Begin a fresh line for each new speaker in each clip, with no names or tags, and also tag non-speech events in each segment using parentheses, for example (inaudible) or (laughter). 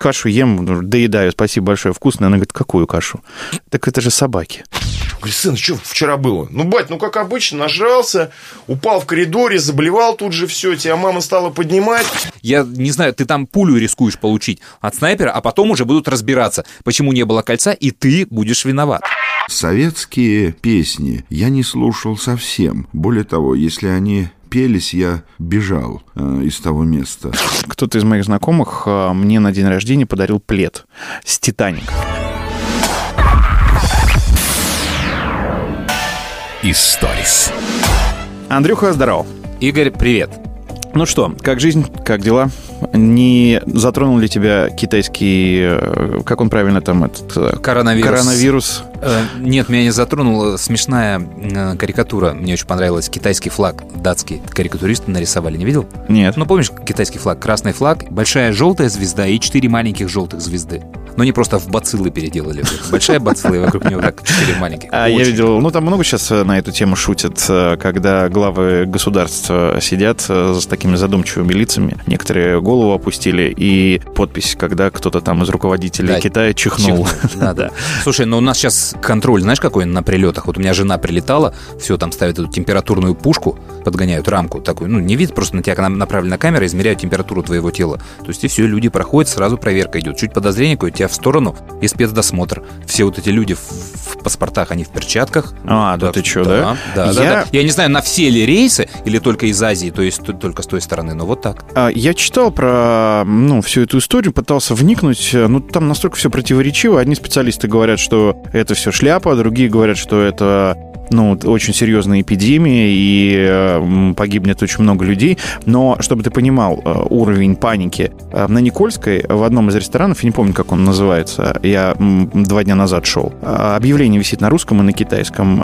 кашу ем, ну, доедаю, спасибо большое, вкусно. Она говорит, какую кашу? Так это же собаки.
Говорит, сын, что вчера было? Ну, бать, ну, как обычно, нажрался, упал в коридоре, заболевал тут же все, тебя мама стала поднимать.
Я не знаю, ты там пулю рискуешь получить от снайпера, а потом уже будут разбираться, почему не было кольца, и ты будешь виноват.
Советские песни я не слушал совсем. Более того, если они пелись, я бежал э, из того места.
Кто-то из моих знакомых э, мне на день рождения подарил плед с «Титаник».
Историс.
Андрюха, здорово.
Игорь, привет.
Ну что, как жизнь, как дела? Не затронул ли тебя китайский, э, как он правильно там, этот... э,
Коронавирус.
Коронавирус.
Э, Нет, меня не затронула смешная карикатура. Мне очень понравилась. Китайский флаг датский карикатуристы нарисовали. Не видел?
Нет.
Ну, помнишь, китайский флаг? Красный флаг, большая желтая звезда и четыре маленьких желтых звезды. Но не просто в бациллы переделали. Большая бацилла, и вокруг нее так четыре маленьких.
А я видел, ну там много сейчас на эту тему шутят, э, когда главы государства сидят э, с такими задумчивыми лицами. Некоторые голову опустили, и подпись, когда кто-то там из руководителей
Да,
Китая чихнул. (laughs)
Да, да. Слушай, ну у нас сейчас контроль, знаешь, какой на прилетах? Вот у меня жена прилетала, все, там ставят эту температурную пушку, подгоняют рамку такую, ну, не видит, просто на тебя направлена камера, измеряют температуру твоего тела. То есть и все, люди проходят, сразу проверка идет. Чуть подозрение какое тебя в сторону и спецдосмотр. Все вот эти люди в, в паспортах, они в перчатках.
А, да ты чё, да?
Да, да,
Я-
да. Я не знаю, на все ли рейсы или только из Азии, то есть только с той стороны, но вот так.
А, Я читал про ну, всю эту историю, пытался вникнуть. Ну, там настолько все противоречиво. Одни специалисты говорят, что это все шляпа, другие говорят, что это ну, очень серьезная эпидемия, и э, погибнет очень много людей. Но, чтобы ты понимал э, уровень паники, э, на Никольской в одном из ресторанов, я не помню, как он называется, я два дня назад шел, объявление висит на русском и на китайском.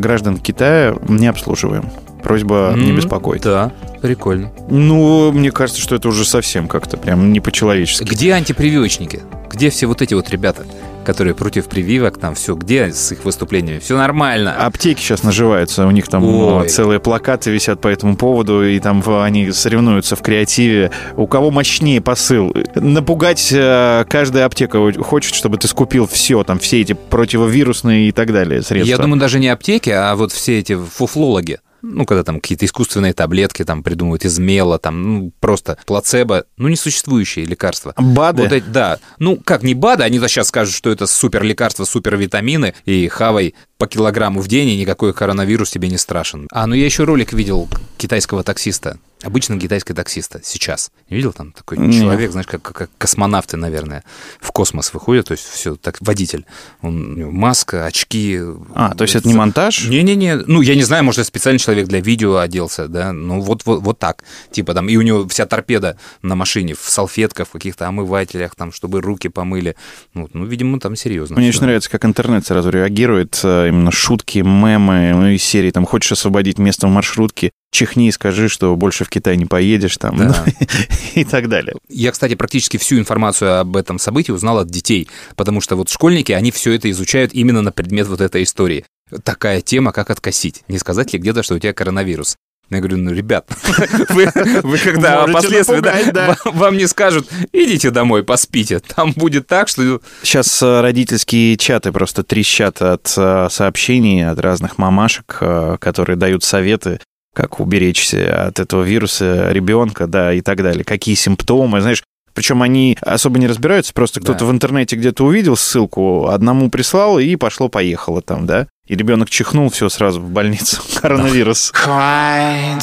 Граждан Китая не обслуживаем. Просьба не
М,
беспокоить.
Да, прикольно.
Ну, мне кажется, что это уже совсем как-то прям не по-человечески.
Где антипрививочники? Где все вот эти вот ребята, которые против прививок, там все, где с их выступлениями? Все нормально.
Аптеки сейчас наживаются, у них там
Ой.
э, целые плакаты висят по этому поводу, и там в- они соревнуются в креативе. У кого мощнее посыл? Напугать э, каждая аптека хочет, чтобы ты скупил все, там все эти противовирусные и так далее средства.
Я думаю, даже не аптеки, а вот все эти фуфлологи. Ну, когда там какие-то искусственные таблетки там придумывают из мела, там, ну, просто плацебо, ну, несуществующие лекарства.
БАДы?
Вот эти, да. Ну, как не БАДы, они сейчас скажут, что это супер лекарства, супер витамины, и хавай по килограмму в день, и никакой коронавирус тебе не страшен. А, ну я еще ролик видел китайского таксиста, обычного китайского таксиста, сейчас. Не видел там такой
Нет.
человек, знаешь, как, как космонавты, наверное, в космос выходят, то есть все, так, водитель. Он, у него маска, очки.
А, то есть это не монтаж?
Не-не-не, ну, я не знаю, может, это специальный человек для видео оделся, да, ну, вот, вот, вот так. Типа там, и у него вся торпеда на машине в салфетках, в каких-то омывателях, там, чтобы руки помыли. Ну, ну видимо, там серьезно.
Мне
всё.
очень нравится, как интернет сразу реагирует, э, именно шутки, мемы, ну, из серии, там, хочешь освободить место в маршрутке, чихни и скажи, что больше в Китай не поедешь, там,
Да.
ну, (laughs) и так далее.
Я, кстати, практически всю информацию об этом событии узнал от детей, потому что вот школьники, они все это изучают именно на предмет вот этой истории. Такая тема, как откосить. Не сказать ли где-то, что у тебя коронавирус? Я говорю, ну, ребят, (laughs) вы, вы когда
Можете
последствия да,
напугать, да.
вам- вам не скажут, идите домой, поспите. Там будет так, что...
Сейчас э, родительские чаты просто трещат от э, сообщений от разных мамашек, э, которые дают советы, как уберечься от этого вируса ребенка, да, и так далее. Какие симптомы, знаешь, причем они особо не разбираются, просто кто-то
Да.
в интернете где-то увидел ссылку, одному прислал, и пошло-поехало там, да. И ребенок чихнул, все сразу в больницу. (laughs) Коронавирус.
快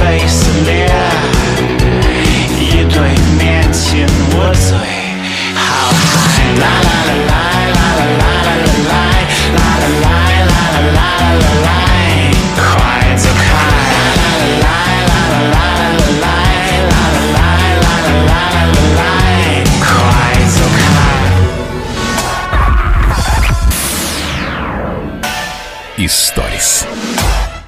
той земле Едой метен водой
Историс.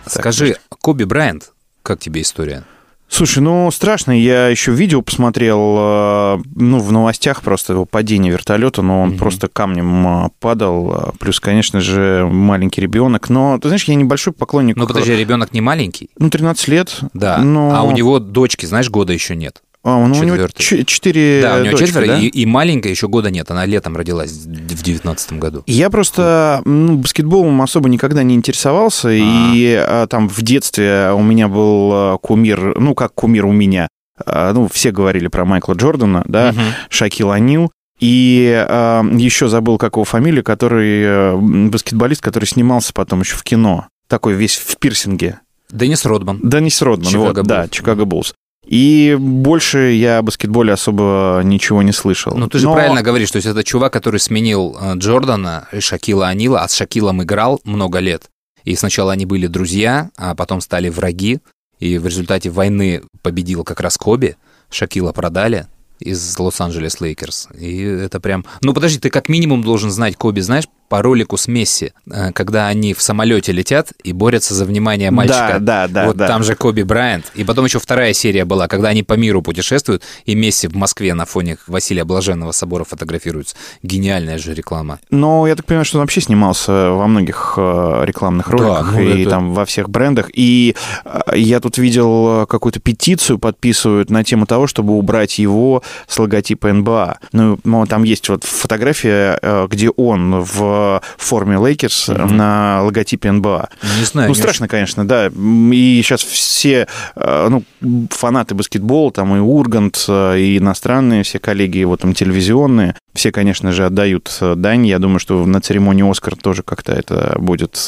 Скажи, Коби Брайант как тебе история?
Слушай, ну страшно. Я еще видео посмотрел, э, ну, в новостях просто его падение вертолета, но он просто камнем э, падал. Э, Плюс, конечно же, маленький ребенок. Но, ты знаешь, я небольшой поклонник.
Ну, подожди, ребенок не маленький?
Ну, 13 лет.
Да.
Но...
А у него дочки, знаешь, года еще нет.
А, ну, у него четыре
да, у него
дочки,
четверо,
да?
и, и маленькая еще года нет. Она летом родилась в девятнадцатом году.
Я просто ну, баскетболом особо никогда не интересовался, и а, там в детстве у меня был а, кумир, ну, как кумир у меня, А, ну, все говорили про Майкла Джордана, да,
Мгм.
Шакил Анил, и а, еще забыл, как его фамилия, который а, м, баскетболист, который снимался потом еще в кино, такой весь в пирсинге.
Деннис Родман.
Деннис Родман,
Чикаго
вот, да,
Буллс.
Чикаго Буллс. И больше я о баскетболе особо ничего не слышал.
Ну, ты же
Но-
правильно говоришь, то есть это чувак, который сменил э, Джордана и Шакила О'Нила, а с Шакилом играл много лет. И сначала они были друзья, а потом стали враги. И в результате войны победил как раз Коби. Шакила продали из Лос-Анджелес Лейкерс. И это прям... Ну, подожди, ты как минимум должен знать Коби, знаешь, по ролику с Месси, э, когда они в самолете летят и борются за внимание мальчика.
Да, да, да.
вот
да.
там же Коби Брайант. И потом еще вторая серия была, когда они по миру путешествуют, и Месси в Москве на фоне Василия Блаженного собора фотографируются. Гениальная же реклама.
Но я так понимаю, что он вообще снимался во многих э, рекламных
Да,
роликах
ну
и
это-
там во всех брендах. И э, я тут видел какую-то петицию подписывают на тему того, чтобы убрать его с логотипа НБА. Ну, ну, там есть вот фотография, где он в форме Лейкерс на логотипе НБА.
Не знаю.
Ну, страшно, конечно, да. И сейчас все э, ну, фанаты баскетбола, там и Ургант, э, и иностранные все коллеги, вот там телевизионные, все, конечно же, отдают э, дань. Я думаю, что на церемонии Оскар тоже как-то это будет,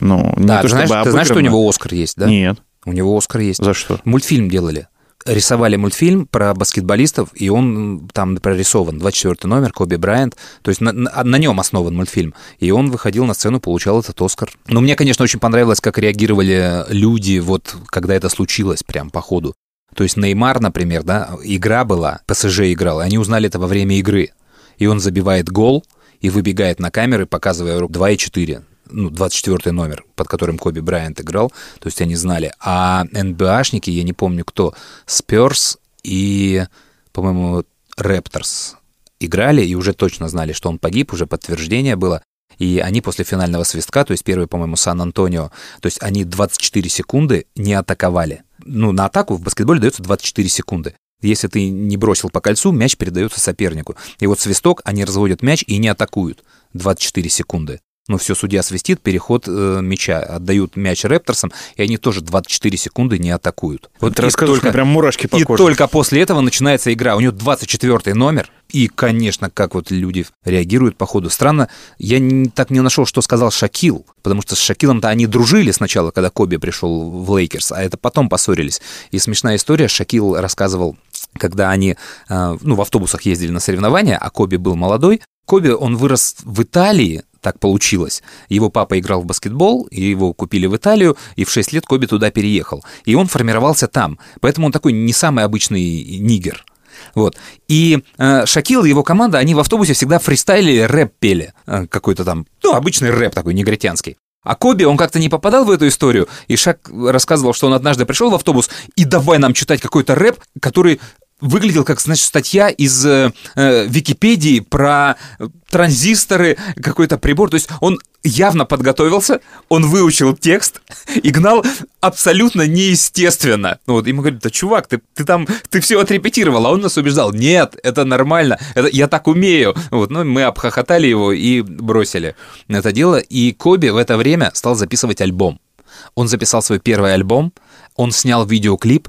ну, не
Да,
то
ты, знаешь,
чтобы
ты знаешь, что у
обыграно.
него Оскар есть, да?
Нет.
У него Оскар есть.
За что?
Мультфильм делали. Рисовали мультфильм про баскетболистов, и он там прорисован. 24 номер, Коби Брайант. То есть на, на, на нем основан мультфильм. И он выходил на сцену, получал этот Оскар. Но мне, конечно, очень понравилось, как реагировали люди, вот когда это случилось прям по ходу. То есть Неймар, например, да, игра была, ПСЖ играл, и они узнали это во время игры. И он забивает гол и выбегает на камеры, показывая руку 2 и 4 ну, 24 номер, под которым Коби Брайант играл, то есть они знали. А НБАшники, я не помню кто, Сперс и, по-моему, Репторс играли и уже точно знали, что он погиб, уже подтверждение было. И они после финального свистка, то есть первый, по-моему, Сан-Антонио, то есть они 24 секунды не атаковали. Ну, на атаку в баскетболе дается 24 секунды. Если ты не бросил по кольцу, мяч передается сопернику. И вот свисток, они разводят мяч и не атакуют 24 секунды. Ну, все, судья свистит, переход э, мяча, отдают мяч Репторсам, и они тоже 24 секунды не атакуют. Вот
Ты рассказываешь,
только-
прям мурашки по
и
коже.
только после этого начинается игра. У него 24 номер. И, конечно, как вот люди реагируют по ходу. Странно, я не- так не нашел, что сказал Шакил. Потому что с Шакилом-то они дружили сначала, когда Коби пришел в Лейкерс, а это потом поссорились. И смешная история, Шакил рассказывал, когда они э, ну, в автобусах ездили на соревнования, а Коби был молодой. Коби, он вырос в Италии, так получилось. Его папа играл в баскетбол, и его купили в Италию, и в 6 лет Коби туда переехал. И он формировался там. Поэтому он такой не самый обычный нигер. Вот. И э, Шакил и его команда, они в автобусе всегда фристайлили, рэп пели. Э, какой-то там, ну, обычный рэп такой, негритянский. А Коби, он как-то не попадал в эту историю, и Шак рассказывал, что он однажды пришел в автобус и давай нам читать какой-то рэп, который выглядел как, значит, статья из э, э, Википедии про транзисторы, какой-то прибор. То есть он явно подготовился, он выучил текст (laughs) и гнал абсолютно неестественно. Ну вот ему говорят, да чувак, ты, ты там, ты все отрепетировал, а он нас убеждал, нет, это нормально, это, я так умею. Вот, ну мы обхохотали его и бросили это дело. И Коби в это время стал записывать альбом. Он записал свой первый альбом, он снял видеоклип,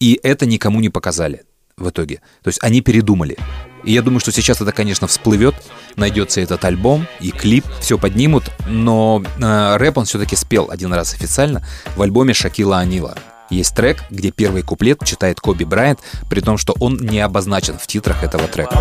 и это никому не показали в итоге. То есть они передумали. И я думаю, что сейчас это, конечно, всплывет, найдется этот альбом и клип, все поднимут, но э, рэп он все-таки спел один раз официально в альбоме Шакила Анила. Есть трек, где первый куплет читает Коби Брайант, при том, что он не обозначен в титрах этого трека.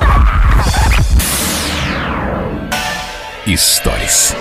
My.
Историс.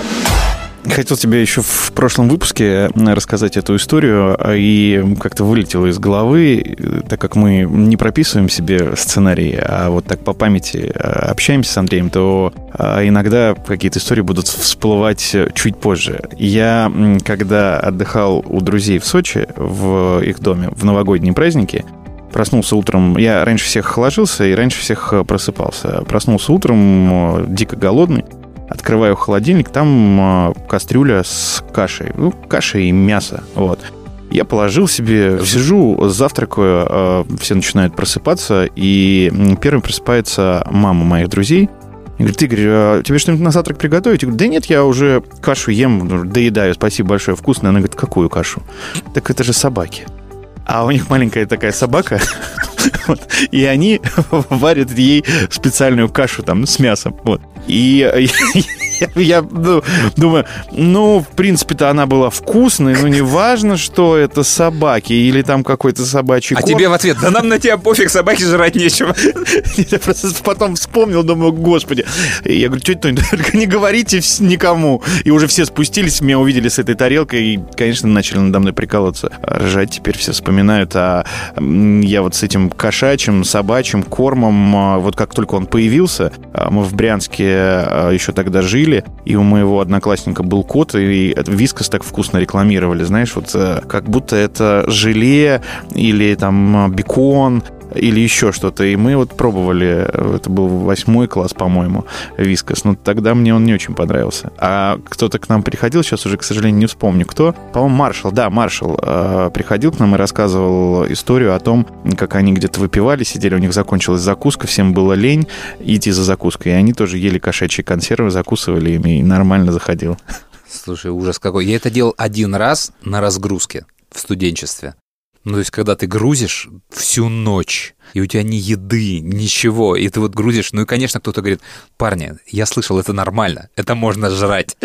Хотел тебе еще в прошлом выпуске рассказать эту историю, а, и как-то вылетело из головы, так как мы не прописываем себе сценарий, а вот так по памяти а, общаемся с Андреем, то иногда какие-то истории будут всплывать чуть позже. Я, когда отдыхал у друзей в Сочи, в их доме, в новогодние праздники, Проснулся утром, я раньше всех ложился и раньше всех э, просыпался. Проснулся утром, э, дико голодный, Открываю холодильник, там э, кастрюля с кашей. Ну, каша и мясо. Вот. Я положил себе, сижу, завтракаю, э, все начинают просыпаться, и первым просыпается мама моих друзей. И говорит, Игорь, а тебе что-нибудь на завтрак приготовить? Я говорю, да нет, я уже кашу ем, доедаю, спасибо большое, вкусно. Она говорит, какую кашу? Так это же собаки. А у них маленькая такая собака, вот, и они (laughs) варят ей специальную кашу там с мясом. Вот. И я, (laughs) я, ну, думаю, ну, в принципе-то она была вкусной, но не важно, что это собаки или там какой-то собачий
А
корм.
тебе в ответ, да нам на тебя пофиг, собаки жрать нечего. (laughs)
Я просто потом вспомнил, думаю, господи. Я говорю, тетя Тонь, только не говорите никому. И уже все спустились, меня увидели с этой тарелкой, и, конечно, начали надо мной прикалываться. Ржать теперь все вспоминают. А я вот с этим кошачьим, собачьим кормом, а, вот как только он появился, а, мы в Брянске а, еще тогда жили, и у моего одноклассника был кот, и Вискас так вкусно рекламировали, знаешь, вот э, как будто это желе или там бекон, или еще что-то. И мы вот пробовали, это был восьмой класс, по-моему, вискас. Но тогда мне он не очень понравился. А кто-то к нам приходил, сейчас уже, к сожалению, не вспомню кто. По-моему, Маршал, да, Маршал э, приходил к нам и рассказывал историю о том, как они где-то выпивали, сидели, у них закончилась закуска, всем было лень идти за закуской. И они тоже ели кошачьи консервы, закусывали ими, и нормально заходил.
Слушай, ужас какой. Я это делал один раз на разгрузке в студенчестве. Ну, то есть, когда ты грузишь всю ночь, и у тебя ни еды, ничего, и ты вот грузишь, ну и, конечно, кто-то говорит, парни, я слышал, это нормально, это можно жрать.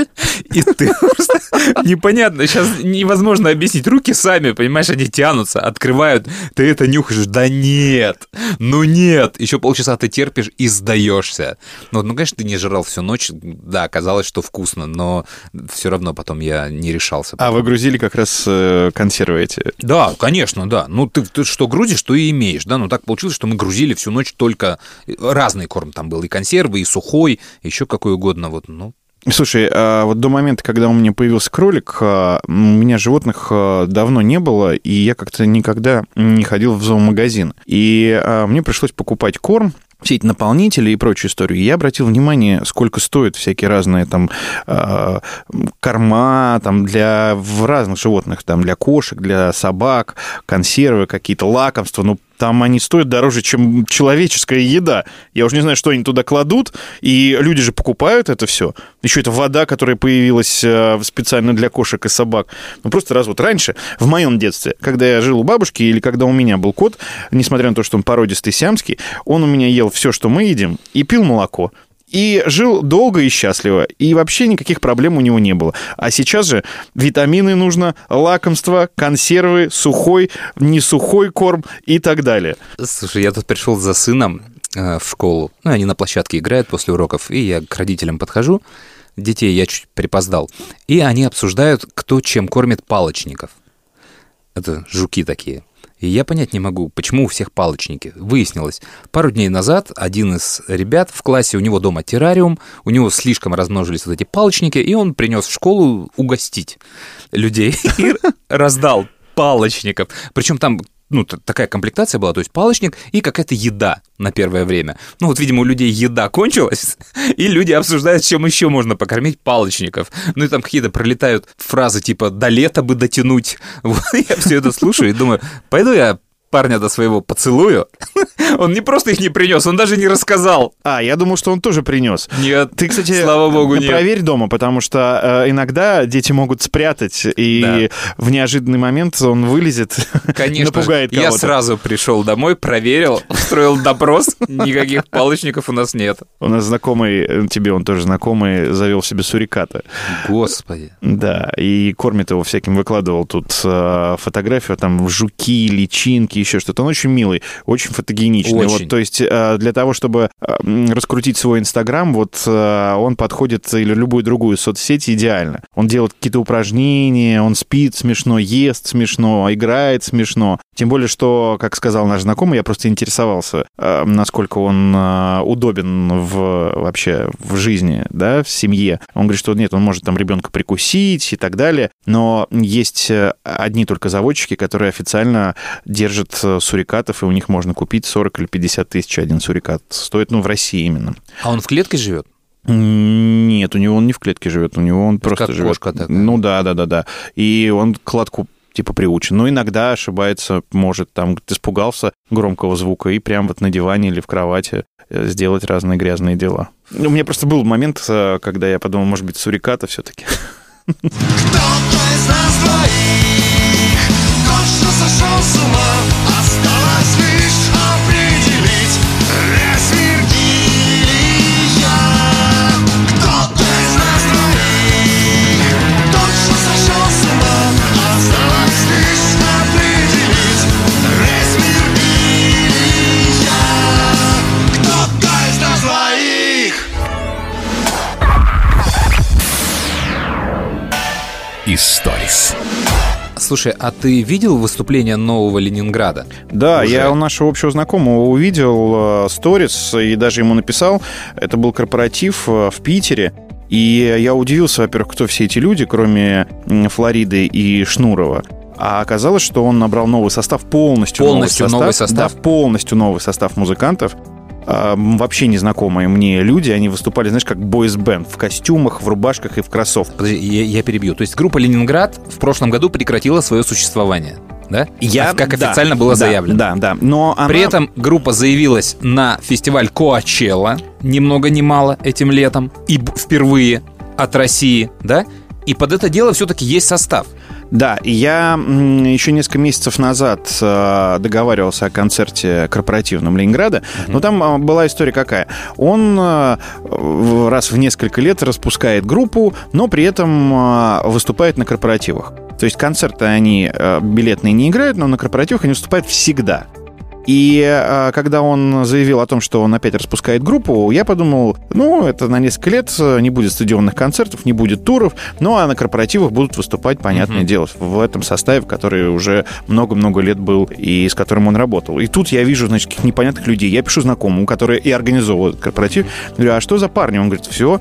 И ты просто непонятно, сейчас невозможно объяснить, руки сами, понимаешь, они тянутся, открывают, ты это нюхаешь, да нет, ну нет, еще полчаса ты терпишь и сдаешься. Ну, ну, конечно, ты не жрал всю ночь, да, казалось, что вкусно, но все равно потом я не решался.
А вы грузили как раз э, консервы эти?
Да, конечно, да. Ну, ты, ты что грузишь, то и имеешь, да. Ну, так получилось, что мы грузили всю ночь только... Разный корм там был, и консервы, и сухой, еще какой угодно, вот, ну...
Слушай, а вот до момента, когда у меня появился кролик, а, у меня животных а, давно не было, и я как-то никогда не ходил в зоомагазин. И мне пришлось покупать корм, все эти наполнители и прочую историю. И я обратил внимание, сколько стоят всякие разные там корма там для в разных животных, там для кошек, для собак, консервы какие-то, лакомства. Ну, там они стоят дороже, чем человеческая еда. Я уже не знаю, что они туда кладут, и люди же покупают это все. Еще это вода, которая появилась э, специально для кошек и собак. Ну, просто раз вот раньше, в моем детстве, когда я жил у бабушки или когда у меня был кот, несмотря на то, что он породистый сиамский, он у меня ел все, что мы едим, и пил молоко. И жил долго и счастливо. И вообще никаких проблем у него не было. А сейчас же витамины нужно, лакомства, консервы, сухой, не сухой корм и так далее.
Слушай, я тут пришел за сыном э, в школу. Ну, они на площадке играют после уроков, и я к родителям подхожу. Детей я чуть припоздал. И они обсуждают, кто чем кормит палочников. Это жуки такие. И я понять не могу, почему у всех палочники. Выяснилось, пару дней назад один из ребят в классе, у него дома террариум, у него слишком размножились вот эти палочники, и он принес в школу угостить людей (laughs) и раздал палочников. Причем там ну, такая комплектация была, то есть палочник и какая-то еда на первое время. Ну, вот, видимо, у людей еда (laughs) кончилась, и люди обсуждают, чем еще можно покормить палочников. Ну, и там какие-то пролетают фразы типа «до лета бы дотянуть». (laughs) Вот, я все это слушаю и думаю, пойду я парня до своего поцелую. (laughs) Он не просто их не принес, он даже не рассказал.
А, я думал, что он тоже принес.
Нет,
Ты, кстати,
слава богу, нет.
проверь дома, потому что э, иногда дети могут спрятать, и в неожиданный момент он вылезет, (laughs)
Конечно,
напугает
я
кого-то.
сразу пришел домой, проверил, устроил допрос, никаких (laughs) палочников у нас нет.
У нас знакомый, э, тебе он тоже знакомый, завел себе суриката.
Господи.
Да, и кормит его всяким, выкладывал тут э, фотографию, там жуки, личинки, еще что-то. Он очень милый, очень фотогеничный.
Очень.
Вот, то есть э, для того, чтобы э, раскрутить свой Инстаграм, вот э, он подходит или любую другую соцсеть идеально. Он делает какие-то упражнения, он спит смешно, ест смешно, играет смешно. Тем более, что, как сказал наш знакомый, я просто интересовался, э, насколько он э, удобен в, вообще в жизни, да, в семье. Он говорит, что нет, он может там ребенка прикусить и так далее, но есть э, одни только заводчики, которые официально держат сурикатов, и у них можно купить 40 или 50 тысяч один сурикат. Стоит, ну, в России именно.
А он в клетке живет?
Нет, у него он не в клетке живет, у него он просто
как
живет.
кошка такая.
Ну да, да, да, да. И он к лотку типа приучен. Но иногда ошибается, может, там испугался громкого звука и прям вот на диване или в кровати э, сделать разные грязные дела. У меня просто был момент, э, когда я подумал, может быть, суриката все-таки.
Кто-то из нас двоих точно сошел с ума
Слушай, а ты видел выступление нового Ленинграда?
Да,
Уже.
я у нашего общего знакомого увидел э, сторис и даже ему написал. Это был корпоратив э, в Питере. И я удивился, во-первых, кто все эти люди, кроме Флориды и Шнурова. А оказалось, что он набрал новый состав, полностью,
Полностью новый состав?
Да, полностью новый состав музыкантов. А, вообще незнакомые мне люди, они выступали, знаешь, как бойс-бенд, в костюмах, в рубашках и в кроссовках.
Подожди, я, я перебью. То есть группа Ленинград в прошлом году прекратила свое существование, да?
Я,
как
да,
официально было
да,
заявлено.
Да, да. Но
При
она-
этом группа заявилась на фестиваль Коачелла, ни много ни мало этим летом, и впервые от России, да? И под это дело все-таки есть состав.
Да, я еще несколько месяцев назад э, договаривался о концерте корпоративном Ленинграда, но там э, была история какая. Он э, раз в несколько лет распускает группу, но при этом э, выступает на корпоративах. То есть концерты они э, билетные не играют, но на корпоративах они выступают всегда. И э, когда он заявил о том, что он опять распускает группу, я подумал, ну, это на несколько лет, не будет стадионных концертов, не будет туров, ну, а на корпоративах будут выступать, понятное
Мгм.
дело, в этом составе, который уже много-много лет был и с которым он работал. И тут я вижу, значит, каких непонятных людей. Я пишу знакомому, который и организовывает корпоратив. Говорю, а что за парни? Он говорит, все,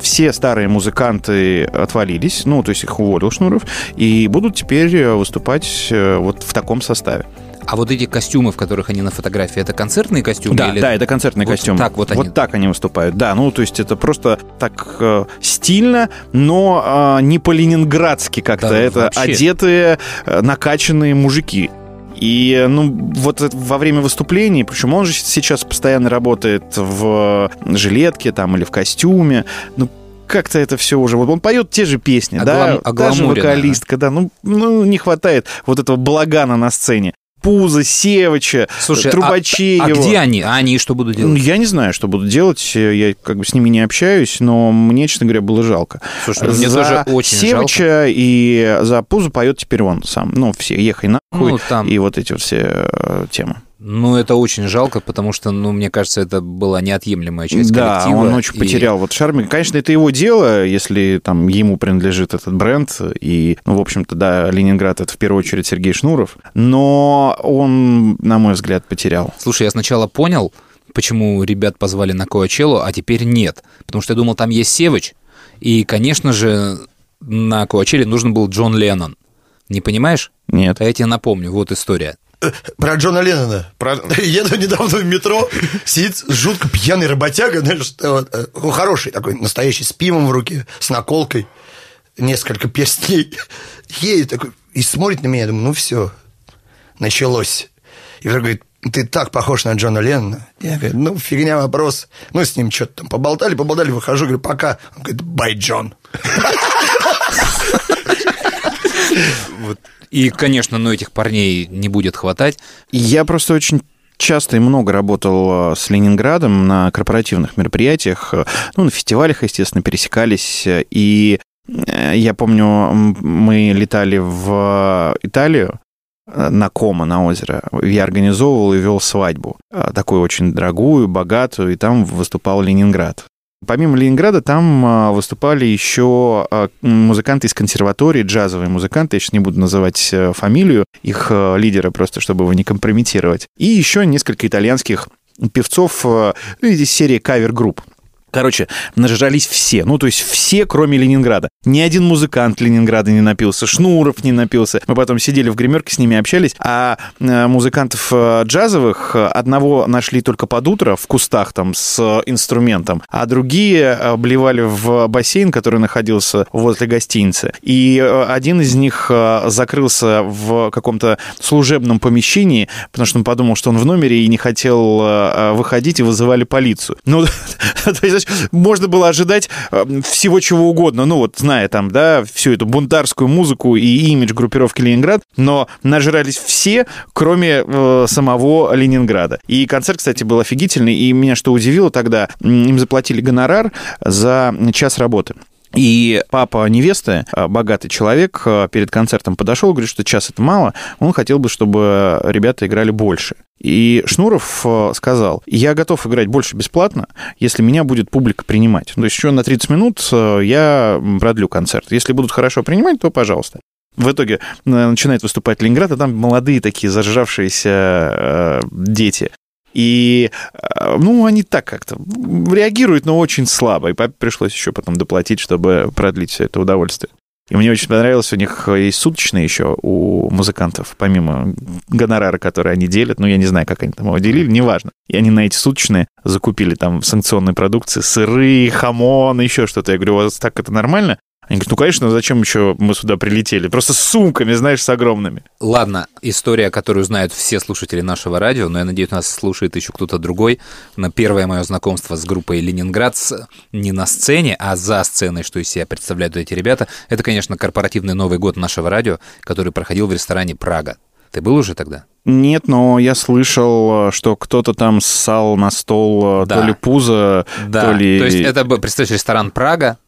все старые музыканты отвалились, ну, то есть их уволил Шнуров, и будут теперь э, выступать э, вот в таком составе.
А вот эти костюмы, в которых они на фотографии, это концертные костюмы?
Да,
или-
да, это концертный
Вот
костюм.
так вот они.
Вот так они выступают. Да, ну то есть это просто так э, стильно, но э, не по-ленинградски как-то.
Да,
это
вообще.
одетые, э, накачанные мужики. И, э, ну, вот во время выступлений, причем он же сейчас постоянно работает в жилетке там или в костюме, ну, как-то это все уже... Вот он поет те же песни, да,
Оглам-
та же вокалистка, да, ну, ну, не хватает вот этого балагана на сцене. Пузо, Севича,
Слушай, а-
Трубачей
а,
его.
где они? А они что будут
Ну,
делать?
Я не знаю, что будут делать. Я как бы с ними не общаюсь, но мне, честно говоря, было жалко.
Слушай, ну, мне
за
тоже очень
Севича и за Пузо поет теперь он сам. Ну, все, ехай нахуй.
Ну, там-
И вот эти вот все э, темы.
Ну, это очень жалко, потому что, ну, мне кажется, это была неотъемлемая часть
да,
коллектива.
он очень
и-
потерял вот шарм. Конечно, это его дело, если там ему принадлежит этот бренд. И, ну, в общем-то, да, Ленинград это в первую очередь Сергей Шнуров. Но он, на мой взгляд, потерял.
Слушай, я сначала понял, почему ребят позвали на Коачеллу, а теперь нет. Потому что я думал, там есть Севич, и, конечно же, на Коачелле нужен был Джон Леннон. Не понимаешь?
Нет.
А я тебе напомню, вот история.
Про Джона Леннона. Про... (laughs) Еду недавно в метро, сидит жутко пьяный работяга, знаешь, вот, э, ну, хороший такой, настоящий, с пивом в руке, с наколкой, несколько перстней. (laughs) Едет такой и смотрит на меня, я думаю, ну все, началось. И вдруг говорит, ты так похож на Джона Леннона. Я говорю, ну, фигня вопрос. Ну, с ним что-то там поболтали, поболтали, выхожу, говорю, пока. Он говорит, бай, Джон. (laughs)
И, конечно, ну, этих парней не будет хватать.
Я просто очень часто и много работал э, с Ленинградом на корпоративных мероприятиях, э, ну, на фестивалях, естественно, пересекались, и э, я помню, мы летали в Италию, на Кома, на озеро. Я организовывал и вел свадьбу. Такую очень дорогую, богатую, и там выступал Ленинград. Помимо Ленинграда там а, выступали еще а, музыканты из консерватории, джазовые музыканты, я сейчас не буду называть э, фамилию их э, лидера, просто чтобы его не компрометировать. И еще несколько итальянских певцов э, ну, из серии кавер-групп. Короче, нажрались все. Ну, то есть все, кроме Ленинграда. Ни один музыкант Ленинграда не напился, Шнуров не напился. Мы потом сидели в гримерке, с ними общались. А э, музыкантов э, джазовых э, одного нашли только под утро в кустах там с инструментом, а другие блевали в бассейн, который находился возле гостиницы. И один из них закрылся в каком-то служебном помещении, потому что он подумал, что он в номере и не хотел выходить, и вызывали полицию. Ну, (laughs) то есть, знаешь, можно было ожидать э, всего чего угодно, ну вот, зная там, да, всю эту бунтарскую музыку и имидж группировки Ленинград, но нажрались все, кроме э, самого Ленинграда. И концерт, кстати, был офигительный, и меня что удивило тогда, им заплатили гонорар за час работы. И папа невесты, э, богатый человек, э, перед концертом подошел, говорит, что час это мало, он хотел бы, чтобы ребята играли больше. И Шнуров э, сказал, я готов играть больше бесплатно, если меня будет публика принимать. То есть еще на 30 минут я продлю концерт. Если будут хорошо принимать, то пожалуйста. В итоге э, начинает выступать Ленинград, а там молодые такие зажравшиеся э, дети. И, э, ну, они так как-то реагируют, но очень слабо. И папе пришлось еще потом доплатить, чтобы продлить все это удовольствие. И мне очень понравилось, у них есть суточные еще у музыкантов, помимо гонорара, который они делят, ну, я не знаю, как они там его делили, неважно. И они на эти суточные закупили там санкционной продукции сыры, хамон, еще что-то. Я говорю, у вас так это нормально? Они говорят, ну, конечно, зачем еще мы сюда прилетели? Просто с сумками, знаешь, с огромными.
Ладно, история, которую знают все слушатели нашего радио, но я надеюсь, нас слушает еще кто-то другой. На первое мое знакомство с группой Ленинград не на сцене, а за сценой, что из себя представляют эти ребята, это, конечно, корпоративный Новый год нашего радио, который проходил в ресторане «Прага». Ты был уже тогда?
Нет, но я слышал, что кто-то там ссал на стол э,
Да.
то ли пузо,
Да,
то ли...
то есть это, был, представьте, ресторан «Прага»,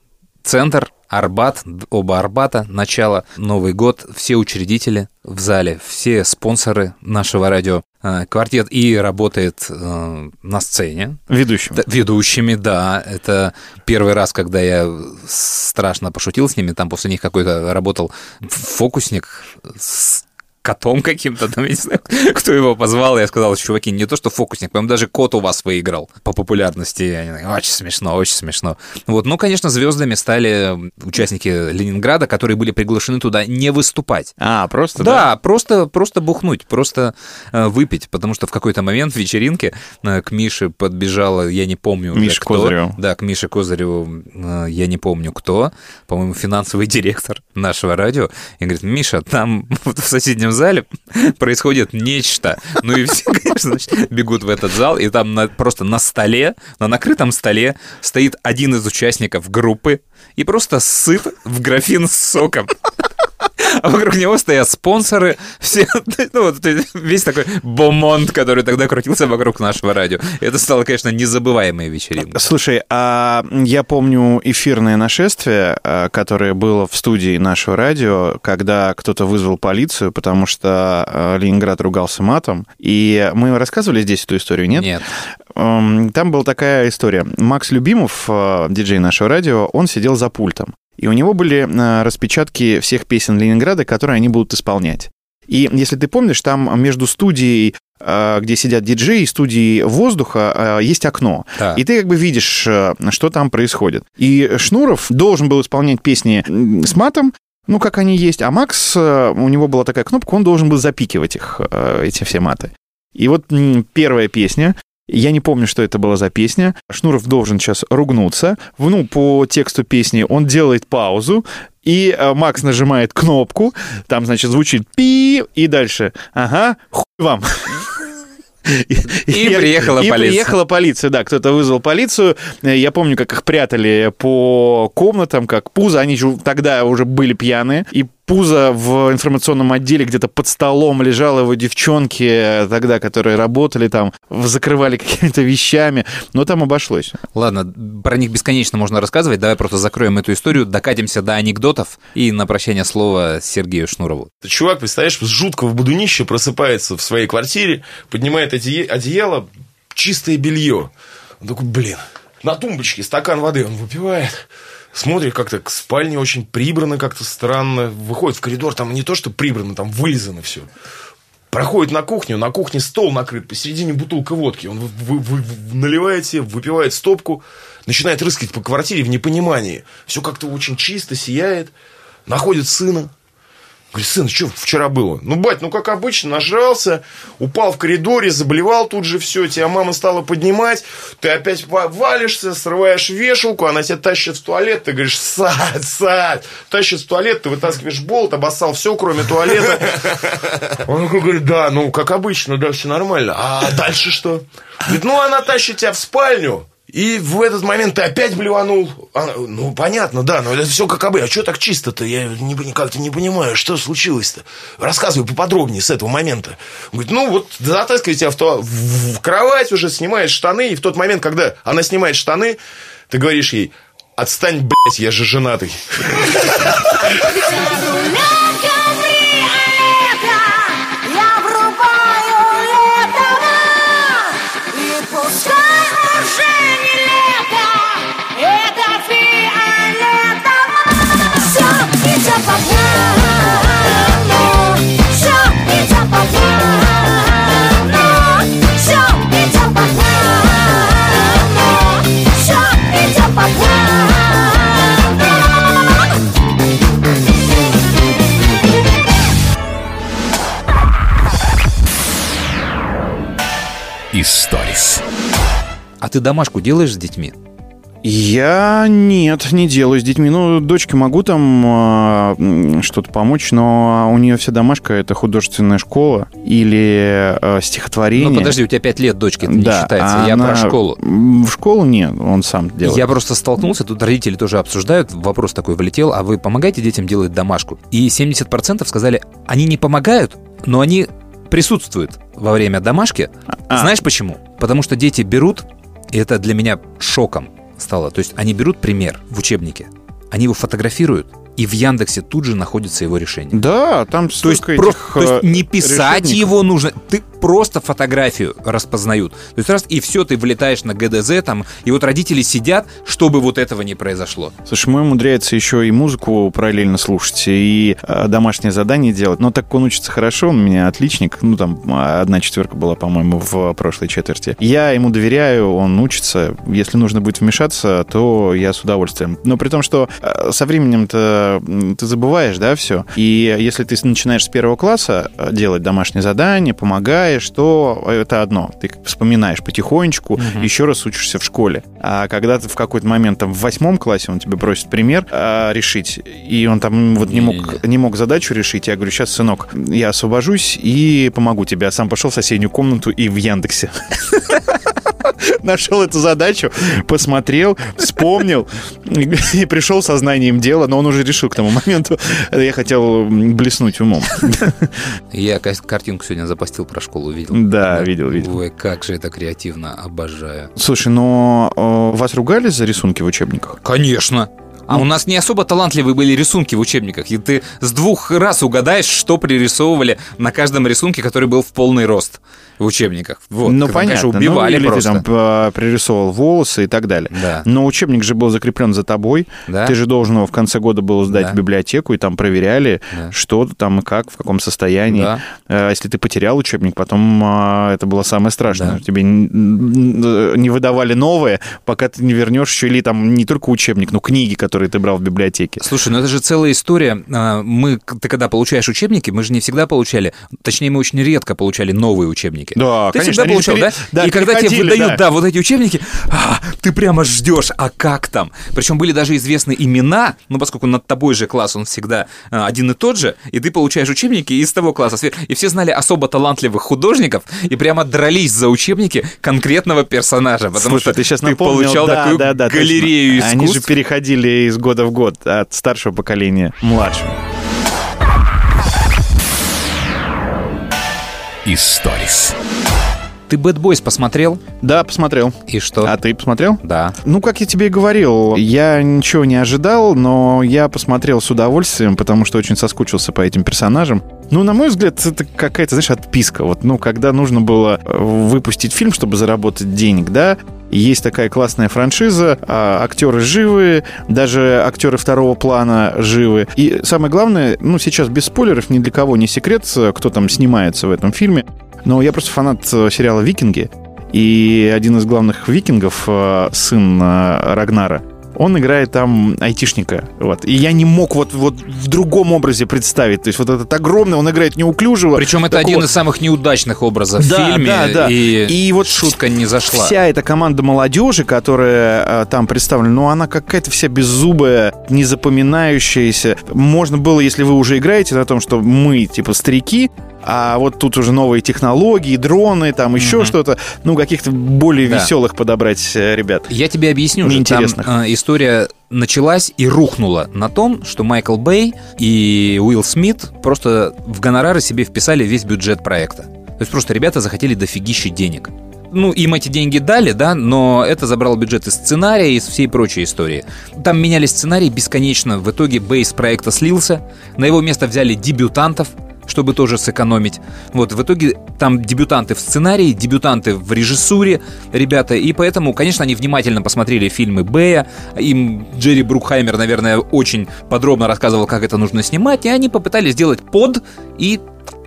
центр, Арбат, оба Арбата, начало, Новый год, все учредители в зале, все спонсоры нашего радио, э, квартет и работает э, на сцене.
Ведущим.
Да, Ведущими, да. Это первый раз, когда я страшно пошутил с ними. Там после них какой-то работал фокусник с котом каким-то, там, я не знаю, кто его позвал, я сказал, чуваки, не то что фокусник, по-моему, даже кот у вас выиграл по популярности. Очень смешно, очень смешно. Вот, ну, конечно, звездами стали участники Ленинграда, которые были приглашены туда не выступать.
А, просто,
Да, просто, просто бухнуть, просто э, выпить, потому что в какой-то момент в вечеринке э, к Мише подбежала, я не помню уже
Мише
кто.
Козыреву.
Да, к Мише Козыреву, э, я не помню кто, по-моему, финансовый (laughs) директор нашего радио, и говорит, Миша, там (laughs) вот в соседнем зале (laughs) происходит нечто. Ну и все, (laughs) конечно, значит, бегут в этот зал, и там на- просто на столе, на накрытом столе стоит один из участников группы и просто сыт в графин с соком. (laughs) А вокруг него стоят спонсоры, все, ну, вот весь такой бомонд, который тогда крутился вокруг нашего радио. Это стало, конечно, незабываемой вечеринкой.
Слушай, а я помню эфирное нашествие, а, которое было в студии нашего радио, когда кто-то вызвал полицию, потому что а, Ленинград ругался матом. И мы рассказывали здесь эту историю, нет?
Нет.
Эм, Там была такая история. Макс Любимов, э, диджей нашего радио, он сидел за пультом. И у него были э, распечатки всех песен Ленинграда, которые они будут исполнять. И если ты помнишь, там между студией, э, где сидят диджеи, и студией воздуха э, есть окно.
Да.
И ты как бы видишь, что там происходит. И Шнуров должен был исполнять песни с матом, ну, как они есть, а Макс, у него была такая кнопка, он должен был запикивать их, эти все маты. И вот первая песня, я не помню, что это была за песня. Шнуров должен сейчас ругнуться. Ну, по тексту песни он делает паузу, и э, Макс нажимает кнопку, там, значит, звучит пи, и дальше, ага, хуй вам. И,
И приехала
и
полиция.
приехала полиция, да, кто-то вызвал полицию. Э, Я помню, как их прятали по комнатам, как пузо. Они тогда уже были пьяные. И пузо в информационном отделе где-то под столом лежало его девчонки э, тогда, которые работали там, закрывали (laughs) какими-то вещами, но там обошлось.
Ладно, про них бесконечно можно рассказывать. Давай просто закроем эту историю, докатимся до анекдотов и на прощание слова Сергею Шнурову.
Чувак, представляешь, с жуткого будунища просыпается в своей квартире, поднимает одеяло, чистое белье. Он такой, блин, на тумбочке стакан воды он выпивает. Смотрит как-то к спальне очень прибрано, как-то странно. Выходит в коридор, там не то, что прибрано, там вылизано все. Проходит на кухню, на кухне стол накрыт, посередине бутылка водки. Он вы- вы- вы- наливает себе, выпивает стопку, начинает рыскать по квартире в непонимании. Все как-то очень чисто, сияет. Находит сына. Говорит, сын, что вчера было? Ну, бать, ну, как обычно, нажрался, упал в коридоре, заблевал тут же все, тебя мама стала поднимать, ты опять ва- валишься, срываешь вешалку, она тебя тащит в туалет, ты говоришь, садь, садь, тащит в туалет, ты вытаскиваешь болт, обоссал все, кроме туалета. Он такой говорит, да, ну, как обычно, да, все нормально. А дальше что? Говорит, ну, она тащит тебя в спальню, и в этот момент ты опять блеванул. А, ну, понятно, да, но это все как обычно. А что так чисто-то? Я не, как-то не понимаю, что случилось-то. Рассказывай поподробнее с этого момента. Он говорит, ну, вот затаскивает тебя в, то- в кровать уже, снимает штаны, и в тот момент, когда она снимает штаны, ты говоришь ей, отстань, блядь, я же женатый.
А ты домашку делаешь с детьми?
Я нет, не делаю с детьми. Ну, дочке могу там а, м, что-то помочь, но у нее вся домашка это художественная школа или а, стихотворение.
Ну, подожди, у тебя 5 лет, дочки, это не
Да,
считается.
а
Я про
она-
школу.
В школу нет, он сам делает.
Я просто столкнулся, тут родители тоже обсуждают, вопрос такой вылетел, а вы помогаете детям делать домашку? И 70% сказали, они не помогают, но они присутствуют во время домашки.
А.
Знаешь почему? Потому что дети берут, и это для меня шоком стало, то есть они берут пример в учебнике, они его фотографируют, и в Яндексе тут же находится его решение.
Да, там
То есть,
этих,
то есть
э,
не писать
решебников.
его нужно, ты просто фотографию распознают. То есть раз и все, ты влетаешь на ГДЗ там, и вот родители сидят, чтобы вот этого не произошло.
Слушай, мой умудряется еще и музыку параллельно слушать, и э, домашнее задание делать. Но так он учится хорошо, он у меня отличник. Ну, там а, одна четверка была, по-моему, в прошлой четверти. Я ему доверяю, он учится. Если нужно будет вмешаться, то я с удовольствием. Но при том, что э, со временем-то ты забываешь, да, все. И если ты начинаешь с первого класса делать домашнее задание, помогаешь, то это одно. Ты вспоминаешь потихонечку, еще раз учишься в школе. А когда ты в какой-то момент там в восьмом классе он тебе просит пример а, решить, и он там вот не мог, не мог задачу решить, я говорю, сейчас, сынок, я освобожусь и помогу тебе. А сам пошел в соседнюю комнату и в Яндексе. (laughs) (laughs) Нашел эту задачу, посмотрел, вспомнил и пришел со знанием дела, но он уже решил к тому моменту. Я хотел блеснуть умом. (laughs)
Я ка- картинку сегодня запостил про школу, видел.
Да, видел, видел.
Ой, как же это креативно, обожаю.
Слушай, но э, вас ругали за рисунки в учебниках?
Конечно. А
Ну.
у нас не особо талантливые были рисунки в учебниках. И ты с двух раз угадаешь, что пририсовывали на каждом рисунке, который был в полный рост в учебниках. Вот.
ну, понятно.
конечно, убивали
ну, или
просто.
ты там э, пририсовывал волосы и так далее.
Да.
Но учебник же был закреплен за тобой.
Да.
Ты же должен его в конце года был сдать
Да.
в библиотеку, и там проверяли,
Да.
что там и как, в каком состоянии.
Да.
Э, Если ты потерял учебник, потом э, это было самое страшное.
Да.
Тебе н- не выдавали новые, пока ты не вернешь еще или там не только учебник, но книги, которые ты брал в библиотеке.
Слушай, ну это же целая история. А, Мы, ты когда получаешь учебники, мы же не всегда получали, точнее, мы очень редко получали новые учебники.
Да,
ты
конечно,
всегда получал,
пере-
да?
да,
И когда тебе выдают,
да.
да. вот эти учебники, а, ты прямо ждешь, а как там? Причем были даже известны имена, ну, поскольку над тобой же класс, он всегда а, один и тот же, и ты получаешь учебники из того класса. И все знали особо талантливых художников, и прямо дрались за учебники конкретного персонажа, потому
Слушай,
что
ты сейчас
ты
напомнил,
получал
да,
такую
да, да, точно.
галерею искусств.
Они же переходили из года в год от старшего поколения младшему.
Историс.
Ты Bad Boys посмотрел?
Да, посмотрел.
И что?
А ты посмотрел?
Да.
Ну, как я тебе и говорил, я ничего не ожидал, но я посмотрел с удовольствием, потому что очень соскучился по этим персонажам. Ну, на мой взгляд, это какая-то, знаешь, отписка. Вот, ну, когда нужно было э, выпустить фильм, чтобы заработать денег, да, есть такая классная франшиза, а, актеры живы, даже актеры второго плана живы. И самое главное, ну, сейчас без спойлеров, ни для кого не секрет, э, кто там снимается в этом фильме. Но я просто фанат э, сериала «Викинги», и один из главных викингов, э, сын Рагнара, он играет там айтишника. Вот. И я не мог вот, вот в другом образе представить. То есть вот этот огромный, он играет неуклюжего.
Причем это
такого-
один из самых неудачных образов в
Да,
фильме.
да, да.
И,
И вот
шутка не зашла.
Вся эта команда молодежи, которая э, там представлена, ну, она какая-то вся беззубая, незапоминающаяся. Можно было, если вы уже играете на том, что мы, типа, старики, а вот тут уже новые технологии, дроны, там еще
Мгм.
что-то, ну, каких-то более
Да.
веселых подобрать э, ребят.
Я тебе объясню, же, там
Неинтересных.
э, история началась и рухнула на том, что Майкл Бэй и Уилл Смит просто в гонорары себе вписали весь бюджет проекта. То есть просто ребята захотели дофигища денег. Ну, им эти деньги дали, да, но это забрало бюджет из сценария и из всей прочей истории. Там менялись сценарии бесконечно. В итоге Бэй с проекта слился. На его место взяли дебютантов, чтобы тоже сэкономить. Вот, в итоге там дебютанты в сценарии, дебютанты в режиссуре, ребята, и поэтому, конечно, они внимательно посмотрели фильмы Бэя, им Джерри Брукхаймер, наверное, очень подробно рассказывал, как это нужно снимать, и они попытались сделать под, и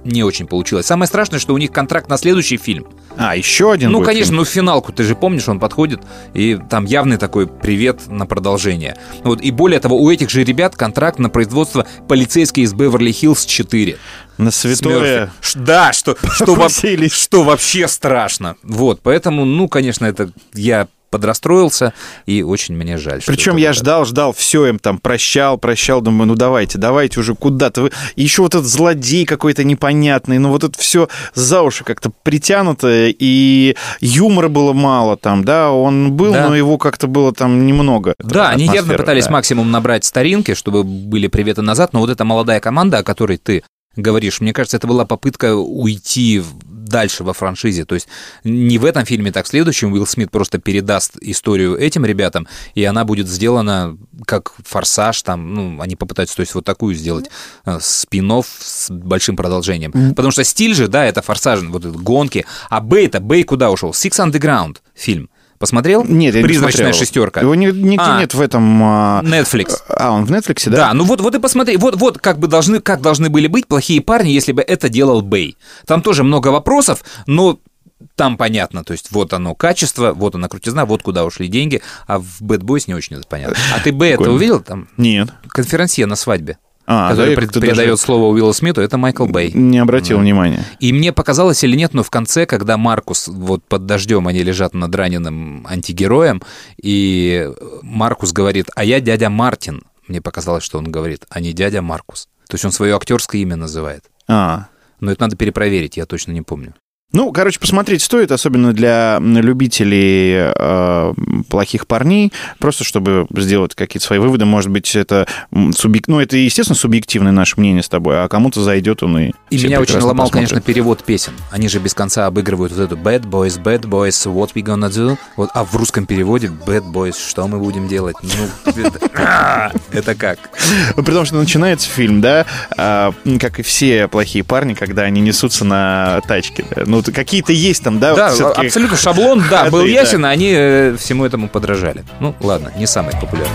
не очень получилось. Самое страшное, что у них контракт на следующий фильм.
А, еще один
Ну, конечно,
фильм?
ну, финалку, ты же помнишь, он подходит, и там явный такой привет на продолжение. Вот, и более того, у этих же ребят контракт на производство полицейский из Беверли-Хиллз 4.
На святое...
Да, что, (laughs) что, что вообще страшно. Вот, поэтому, ну, конечно, это я подрастроился, и очень мне жаль.
Причем я ждал, ждал, все им там прощал, прощал, думаю, ну давайте, давайте уже куда-то. Вы... Еще вот этот злодей какой-то непонятный, ну вот это все за уши как-то притянуто, и юмора было мало там, да, он был,
Да.
но его как-то было там немного.
Да, они явно пытались
да.
максимум набрать старинки, чтобы были приветы назад, но вот эта молодая команда, о которой ты говоришь, мне кажется, это была попытка уйти дальше во франшизе. То есть не в этом фильме, так в следующем Уилл Смит просто передаст историю этим ребятам, и она будет сделана как форсаж, там, ну, они попытаются, то есть вот такую сделать э, спин с большим продолжением. Потому что стиль же, да, это форсаж, вот гонки, а Бэй это Бэй куда ушел? Six Underground фильм. Посмотрел?
Нет, я не
Призрачная
смотрел.
шестерка.
Его ни- нигде
А.
нет в этом... а,
Netflix.
А, он в Netflix,
Да,
да?
ну вот, вот и посмотри, вот, вот как бы должны, как должны были быть плохие парни, если бы это делал Бэй. Там тоже много вопросов, но там понятно, то есть вот оно качество, вот она крутизна, вот куда ушли деньги, а в Bad Boys не очень это понятно. А ты Бэй это увидел там?
Нет.
Конференция на свадьбе,
А, да,
который
я
пред- передает
даже
слово Уиллу Смиту, это Майкл Бэй.
Не обратил внимания.
И мне показалось или нет, но в конце, когда Маркус, вот под дождем они лежат над раненым антигероем, и Маркус говорит, а я дядя Мартин. Мне показалось, что он говорит, а не дядя Маркус. То есть он свое актерское имя называет.
А,
Но это надо перепроверить, я точно не помню.
Ну, короче, посмотреть стоит, особенно для любителей э, плохих парней, просто чтобы сделать какие-то свои выводы. Может быть, это м, субъек... ну, это, естественно, субъективное наше мнение с тобой, а кому-то зайдет он и
И меня очень ломал,
посмотрят.
конечно, перевод песен. Они же без конца обыгрывают вот эту Bad Boys, Bad Boys, What we gonna do? Вот, а в русском переводе Bad Boys, что мы будем делать? Ну, это- это как?
Ну, При том, что начинается фильм, да, а, как и все плохие парни, когда они несутся на тачке. да. Ну, то какие-то есть там, да,
Да,
вот
абсолютно шаблон, да,
ходы,
был
да.
ясен, а они э, всему этому подражали. Ну, ладно, не самый популярный.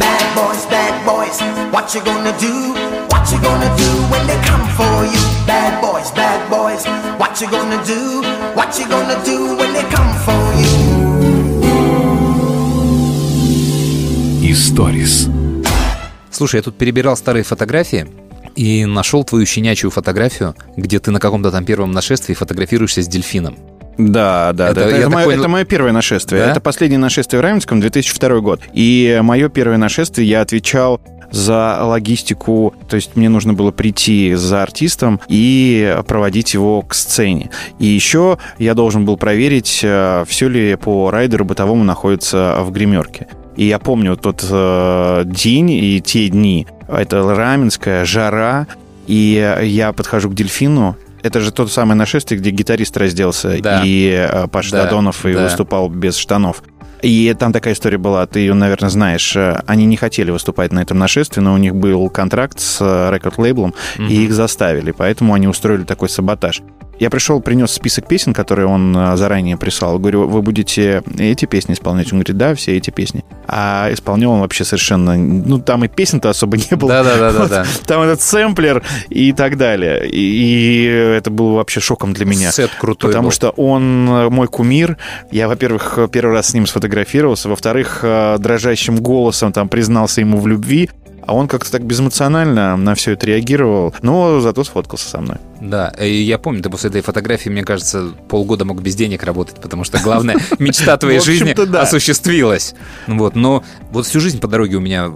Bad boys, bad boys, what you gonna do? What you gonna do when they come for you? Bad boys, bad boys, what you gonna do? What you gonna do when they come for you?
Историс.
Слушай, я тут перебирал старые фотографии и нашел твою щенячью фотографию, где ты на каком-то там первом нашествии фотографируешься с дельфином.
Да, да,
Это-
да. Это,
так
мое,
понял-
это мое первое нашествие.
Да?
Это последнее нашествие в Раменском, 2002 год. И мое первое нашествие я отвечал за логистику, то есть мне нужно было прийти за артистом и проводить его к сцене. И еще я должен был проверить, все ли по райдеру бытовому находится в гримерке. И я помню тот э, день и те дни. Это Раменская, жара. И я подхожу к дельфину, Это же тот самый нашествие, где гитарист разделся,
Да.
и э, Паша
Да,
Додонов и
да.
выступал без штанов. И там такая история была, ты ее, наверное, знаешь. Э, Они не хотели выступать на этом нашествии, но у них был контракт с э, рекорд-лейблом, и их заставили, поэтому они устроили такой саботаж. Я пришел, принес список песен, которые он э, заранее прислал. Говорю, вы будете эти песни исполнять? Он говорит, да, все эти песни. А исполнял он вообще совершенно... Ну, там и песен-то особо не было.
Да-да-да-да-да.
Вот Там этот сэмплер и так далее. И, и это было вообще шоком для меня.
Сет крутой
Потому
был.
что он э, мой кумир. Я, во-первых, первый раз с ним сфотографировался. Во-вторых, э, дрожащим голосом там признался ему в любви. А он как-то так безэмоционально на все это реагировал. Но зато сфоткался со мной.
Да, и я помню, ты после этой фотографии, мне кажется, полгода мог без денег работать, потому что главная (laughs) мечта твоей жизни осуществилась. Вот, но вот всю жизнь по дороге у меня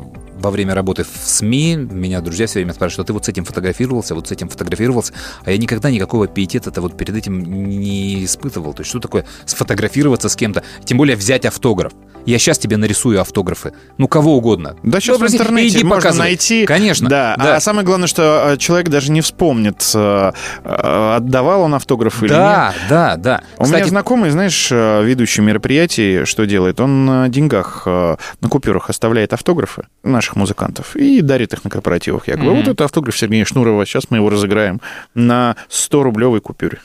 во время работы в СМИ меня друзья все время спрашивают, а ты вот с этим фотографировался, вот с этим фотографировался, а я никогда никакого пиетета вот перед этим не испытывал. То есть что такое сфотографироваться с кем-то, тем более взять автограф. Я сейчас тебе нарисую автографы. Ну, кого угодно.
Да, сейчас
Ну,
в интернете
иди
можно
показывай.
найти.
Конечно.
Да.
да.
А самое главное, что э, человек даже не вспомнит, э, э, отдавал он автограф или нет.
Да, да, да.
У меня
Кстати,
знакомый, знаешь, ведущий мероприятий, что делает? Он на деньгах, на купюрах оставляет автографы наших музыкантов и дарит их на корпоративах. Я говорю,
Мгм.
вот это автограф Сергея Шнурова, сейчас мы его разыграем на 100-рублевой купюре.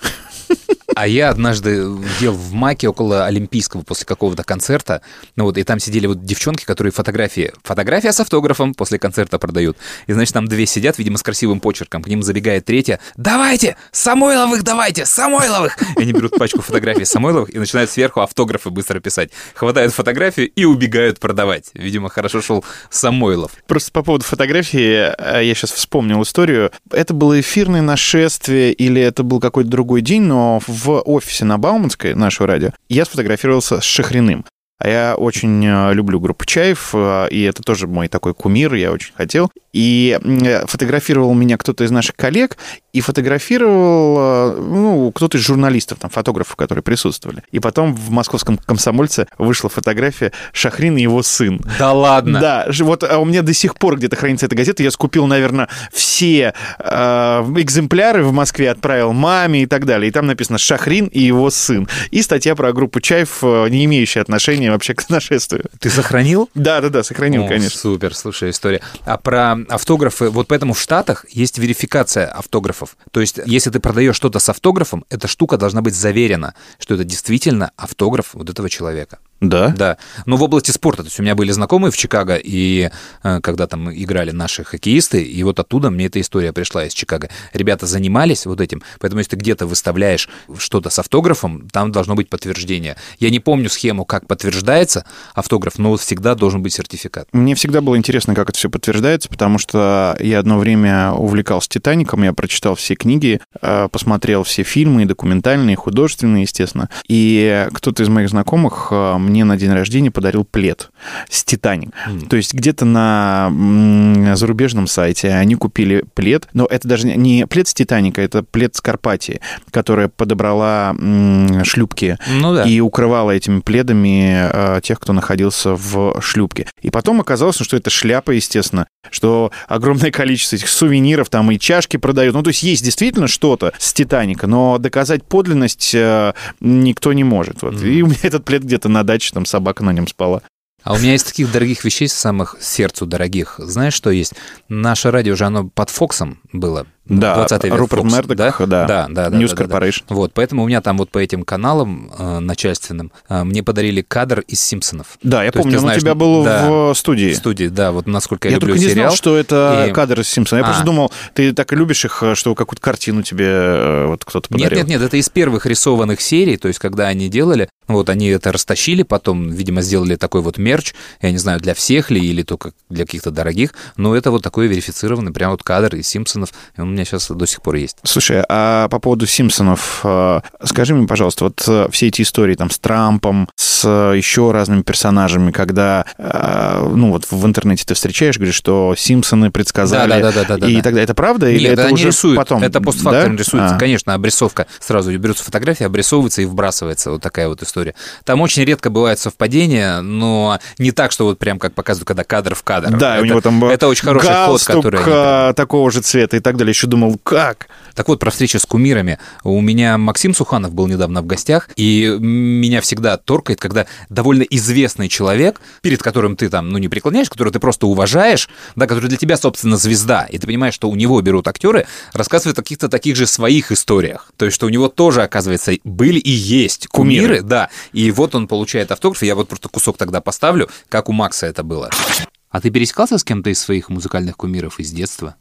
А я однажды ел в Маке около Олимпийского после какого-то концерта, ну вот, и там сидели вот девчонки, которые фотографии, фотография с автографом после концерта продают. И, значит, там две сидят, видимо, с красивым почерком, к ним забегает третья, давайте, Самойловых давайте, Самойловых! И они берут пачку фотографий Самойловых и начинают сверху автографы быстро писать. Хватают фотографию и убегают продавать. Видимо, хорошо шел Самойлов.
Просто по поводу фотографии, э, я сейчас вспомнил историю. Это было эфирное нашествие или это был какой-то другой день, но в офисе на Бауманской, нашего радио, я сфотографировался с Шахриным. А я очень э, люблю группу Чаев, э, и это тоже мой такой кумир, я очень хотел. И м, фотографировал меня кто-то из наших коллег, и фотографировал, э, ну, кто-то из журналистов, там, фотографов, которые присутствовали. И потом в московском комсомольце вышла фотография Шахрин и его сын.
Да ладно?
Да, вот а у меня до сих пор где-то хранится эта газета. Я скупил, наверное, все э, экземпляры в Москве, отправил маме и так далее. И там написано «Шахрин и его сын». И статья про группу Чаев, э, не имеющая отношения вообще к нашествию.
Ты сохранил?
Да, да, да, сохранил,
О,
конечно.
Супер, слушай, история. А про автографы, вот поэтому в Штатах есть верификация автографов. То есть, если ты продаешь что-то с автографом, эта штука должна быть заверена, что это действительно автограф вот этого человека.
Да?
Да. Но в области спорта, то есть у меня были знакомые в Чикаго, и э, когда там играли наши хоккеисты, и вот оттуда мне эта история пришла из Чикаго. Ребята занимались вот этим, поэтому если ты где-то выставляешь что-то с автографом, там должно быть подтверждение. Я не помню схему, как подтверждается автограф, но вот всегда должен быть сертификат.
Мне всегда было интересно, как это все подтверждается, потому что я одно время увлекался «Титаником», я прочитал все книги, э, посмотрел все фильмы, и документальные, и художественные, естественно. И кто-то из моих знакомых э, мне на день рождения подарил плед с «Титаник». То есть где-то на зарубежном сайте они купили плед, но это даже не плед с «Титаника», это плед с Карпатии, которая подобрала шлюпки
Ну да.
и укрывала этими пледами э, тех, кто находился в шлюпке. И потом оказалось, что это шляпа, естественно, что огромное количество этих сувениров, там и чашки продают. Ну, то есть есть действительно что-то с Титаника, но доказать подлинность э, никто не может. Вот. И у меня этот плед где-то на даче, там собака на нем спала.
А у меня из таких дорогих вещей, самых сердцу дорогих, знаешь, что есть? Наше радио же, оно под Фоксом было.
Да,
20 век
Руперт
Фокс,
Мердок,
да?
да.
Да, да, да.
News
да, да, да.
Corporation.
Вот, поэтому у меня там вот по этим каналам э, начальственным э, мне подарили кадр из «Симпсонов».
Да, я
То есть
помню,
ты
он
знаешь,
у тебя был
да,
в студии.
В студии, да, вот насколько я,
Я
люблю
только не
сериал.
знал, что это
И-
кадр из Симпсона. Я
А.
просто думал, ты так и любишь их, э, что какую-то картину тебе э, вот кто-то
Нет,
подарил.
нет, нет, это из первых рисованных серий, то есть когда они делали, вот они это растащили, потом, видимо, сделали такой вот мерч, я не знаю, для всех ли или только для каких-то дорогих, но это вот такой верифицированный прям вот кадр из «Симпсонов», он меня сейчас до сих пор есть.
Слушай, а по поводу Симпсонов, э, скажи мне, пожалуйста, вот э, все эти истории там с Трампом, с э, еще разными персонажами, когда, ну вот в интернете ты встречаешь, говоришь, что Симпсоны предсказали
Да-да-да-да-да-да.
и так далее. Это правда или
Нет,
это
они
уже
рисуют,
потом?
это постфактум
Да?
рисуется,
А.
конечно, обрисовка. Сразу берется фотография, обрисовывается и вбрасывается, вот такая вот история. Там очень редко бывают совпадения, но не так, что вот прям как показывают, когда кадр в кадр.
Да,
это,
у него там
Это очень хороший ход, который... они
такого же цвета и так далее. Еще думал, как?
Так вот, про встречу с кумирами. У меня Максим Суханов был недавно в гостях, и меня всегда торкает, когда довольно известный человек, перед которым ты там, ну, не преклоняешь, которого ты просто уважаешь, да, который для тебя, собственно, звезда, и ты понимаешь, что у него берут актеры, рассказывает о каких-то таких же своих историях. То есть, что у него тоже, оказывается, были и есть кумиры,
Кумиры.
да. И вот он получает автограф, я вот просто кусок тогда поставлю, как у Макса это было. А ты пересекался с кем-то из своих музыкальных кумиров из детства?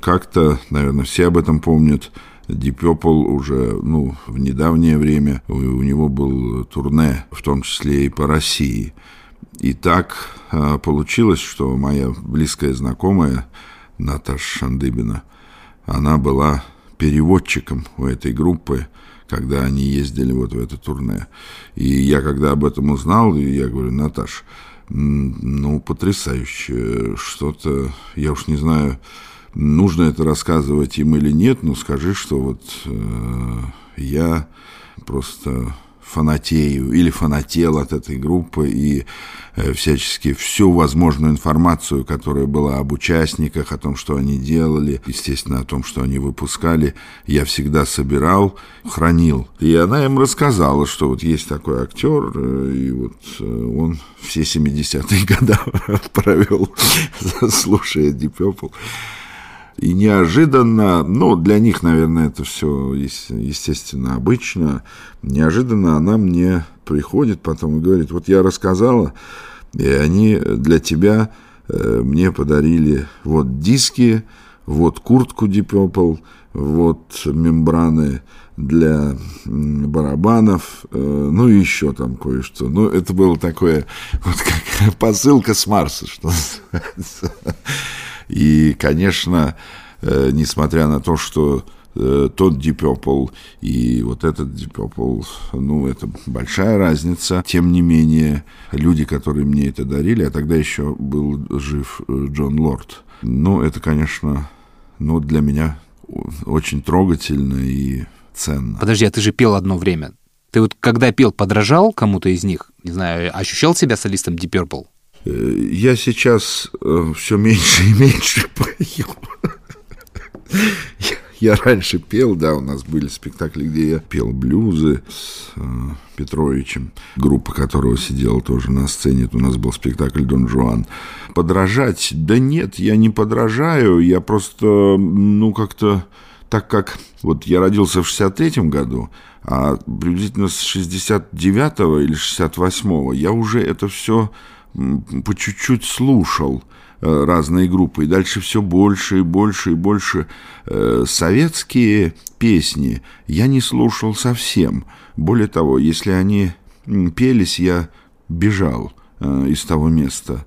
Как-то, наверное, все об этом помнят. Deep Purple уже, ну, в недавнее время у, у него был турне, в том числе и по России. И так а, получилось, что моя близкая знакомая Наташа Шандыбина, она была переводчиком у этой группы, когда они ездили вот в это турне. И я, когда об этом узнал, я говорю, Наташ, ну, потрясающе, что-то, я уж не знаю, нужно это рассказывать им или нет, но скажи, что вот э, я просто фанатею или фанател от этой группы и э, всячески всю возможную информацию, которая была об участниках, о том, что они делали, естественно, о том, что они выпускали, я всегда собирал, хранил. И она им рассказала, что вот есть такой актер, э, и вот э, он все 70-е годы (laughs) провел, (laughs) слушая Deep Purple. И неожиданно, ну, для них, наверное, это все, естественно, обычно, неожиданно она мне приходит потом и говорит, вот я рассказала, и они для тебя э, мне подарили вот диски, вот куртку Deep Purple, вот мембраны для барабанов, э, ну и еще там кое-что. Ну, это было такое, (laughs) вот как посылка с Марса, что называется. И, конечно, э, несмотря на то, что э, тот Deep Purple и вот этот Deep Purple, ну, это большая разница. Тем не менее, люди, которые мне это дарили, а тогда еще был жив э, Джон Лорд. Ну, это, конечно, ну, для меня очень трогательно и ценно.
Подожди, а ты же пел одно время. Ты вот когда пел, подражал кому-то из них? Не знаю, ощущал себя солистом Deep Purple?
Э, Я сейчас все меньше и меньше (laughs) пою. Я- раньше пел, да, у нас были спектакли, где я пел блюзы с э, Петровичем, группа которого сидела тоже на сцене. Это у нас был спектакль «Дон Жуан». Подражать? Да нет, я не подражаю, я просто, ну, как-то так как вот я родился в 63-м году, а приблизительно с 69-го или 68-го я уже это все по чуть-чуть слушал э, разные группы. И дальше все больше и больше и больше. Э, Советские песни я не слушал совсем. Более того, если они пелись, я бежал э, из того места,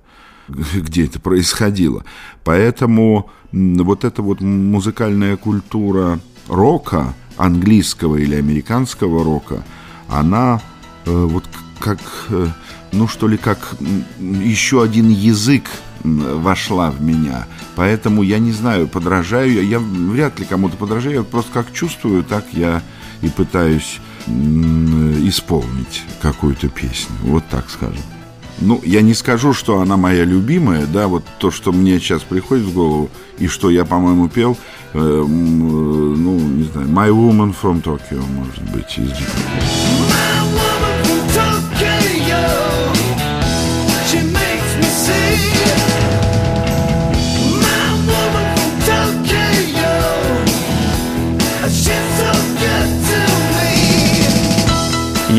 где это происходило. Поэтому вот эта вот музыкальная культура рока, английского или американского рока, она вот как, ну что ли, как еще один язык вошла в меня. Поэтому я не знаю, подражаю я, я вряд ли кому-то подражаю, я просто как чувствую, так я и пытаюсь исполнить какую-то песню. Вот так скажем. Ну, я не скажу, что она моя любимая, да, вот то, что мне сейчас приходит в голову, и что я, по-моему, пел, э, э, ну, не знаю, My Woman from Tokyo, может быть, из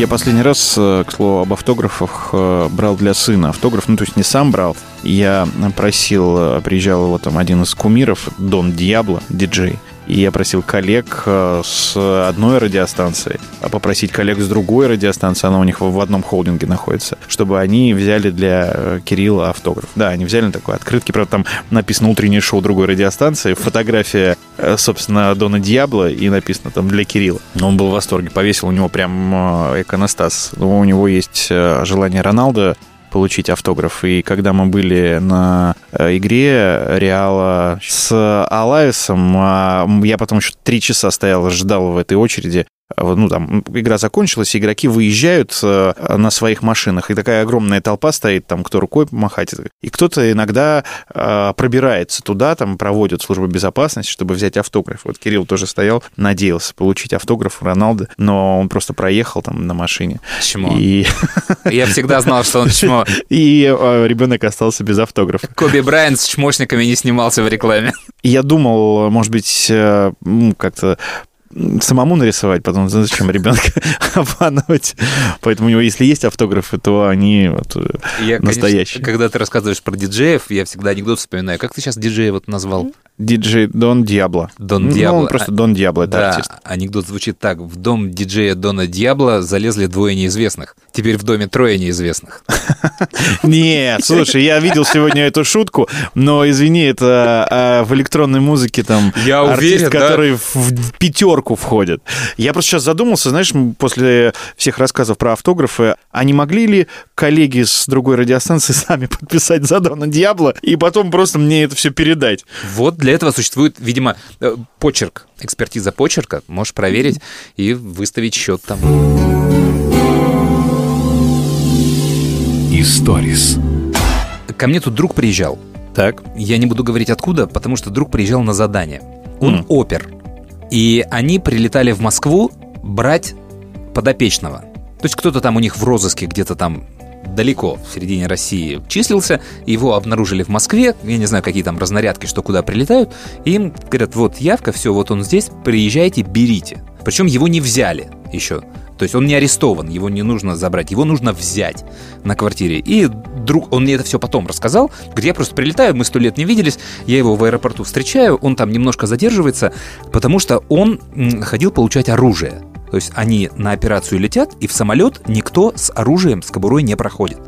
Я последний раз, э, к слову, об автографах э, брал для сына автограф. Ну, то есть не сам брал. Я просил, э, приезжал его там один из кумиров, Дон Диабло, диджей. И я просил коллег э, с одной радиостанции, а попросить коллег с другой радиостанции, она у них в одном холдинге находится, чтобы они взяли для э, Кирилла автограф. Да, они взяли на такой открытки, правда, там написано «Утреннее шоу другой радиостанции», фотография, э, собственно, Дона Диабло, и написано там «Для Кирилла». Но он был в восторге, повесил у него прям иконостас. Ну, У него есть желание Роналда получить автограф. И когда мы были на э, игре Реала с Алайсом, а, я потом еще три часа стоял, ждал в этой очереди. Вот, ну, там, игра закончилась, и игроки выезжают э, на своих машинах, и такая огромная толпа стоит, там, кто рукой помахать, и кто-то иногда э, пробирается туда, там, проводит службу безопасности, чтобы взять автограф. Вот Кирилл тоже стоял, надеялся получить автограф у Роналда, но он просто проехал там на машине.
Чмо.
И, (laughs)
Я всегда знал, что он чмо. (laughs)
и э, ребенок остался без автографа.
Коби Брайант с чмошниками не снимался в рекламе.
Я думал, может быть, э, как-то самому нарисовать, потом зачем ребенка (laughs) обманывать. Поэтому у него, если есть автографы, то они вот, э,
Я, конечно,
настоящие.
когда ты рассказываешь про диджеев, я всегда анекдот вспоминаю. Как ты сейчас диджея вот назвал?
Диджей Дон Диабло.
Дон
Ну,
Диабло.
он просто
А,
Дон Диабло, это
да,
артист.
анекдот звучит так. В дом диджея Дона Диабло залезли двое неизвестных. Теперь в доме трое неизвестных. (laughs)
Нет, слушай, я видел сегодня эту шутку, но извини, это а, в электронной музыке там артист, который в, пятерку входит. Я просто сейчас задумался, знаешь, после всех рассказов про автографы, а не могли ли коллеги с другой радиостанции (laughs) сами подписать за Дона Диабло и потом просто мне это все передать?
Вот для этого существует, видимо, э, почерк, экспертиза почерка. Можешь проверить и выставить счет там.
Историс.
Ко мне тут друг приезжал.
Так.
Я не буду говорить откуда, потому что друг приезжал на задание. Он опер. И они прилетали в Москву брать подопечного. То есть кто-то там у них в розыске где-то там далеко в середине России числился, его обнаружили в Москве, я не знаю, какие там разнарядки, что куда прилетают, им говорят, вот явка, все, вот он здесь, приезжайте, берите. Причем его не взяли еще. То есть он не арестован, его не нужно забрать, его нужно взять на квартире. И друг, он мне это все потом рассказал, говорит, я просто прилетаю, мы сто лет не виделись, я его в аэропорту встречаю, он там немножко задерживается, потому что он ходил получать оружие. То есть они на операцию летят, и в самолет никто с оружием, с кобурой не проходит.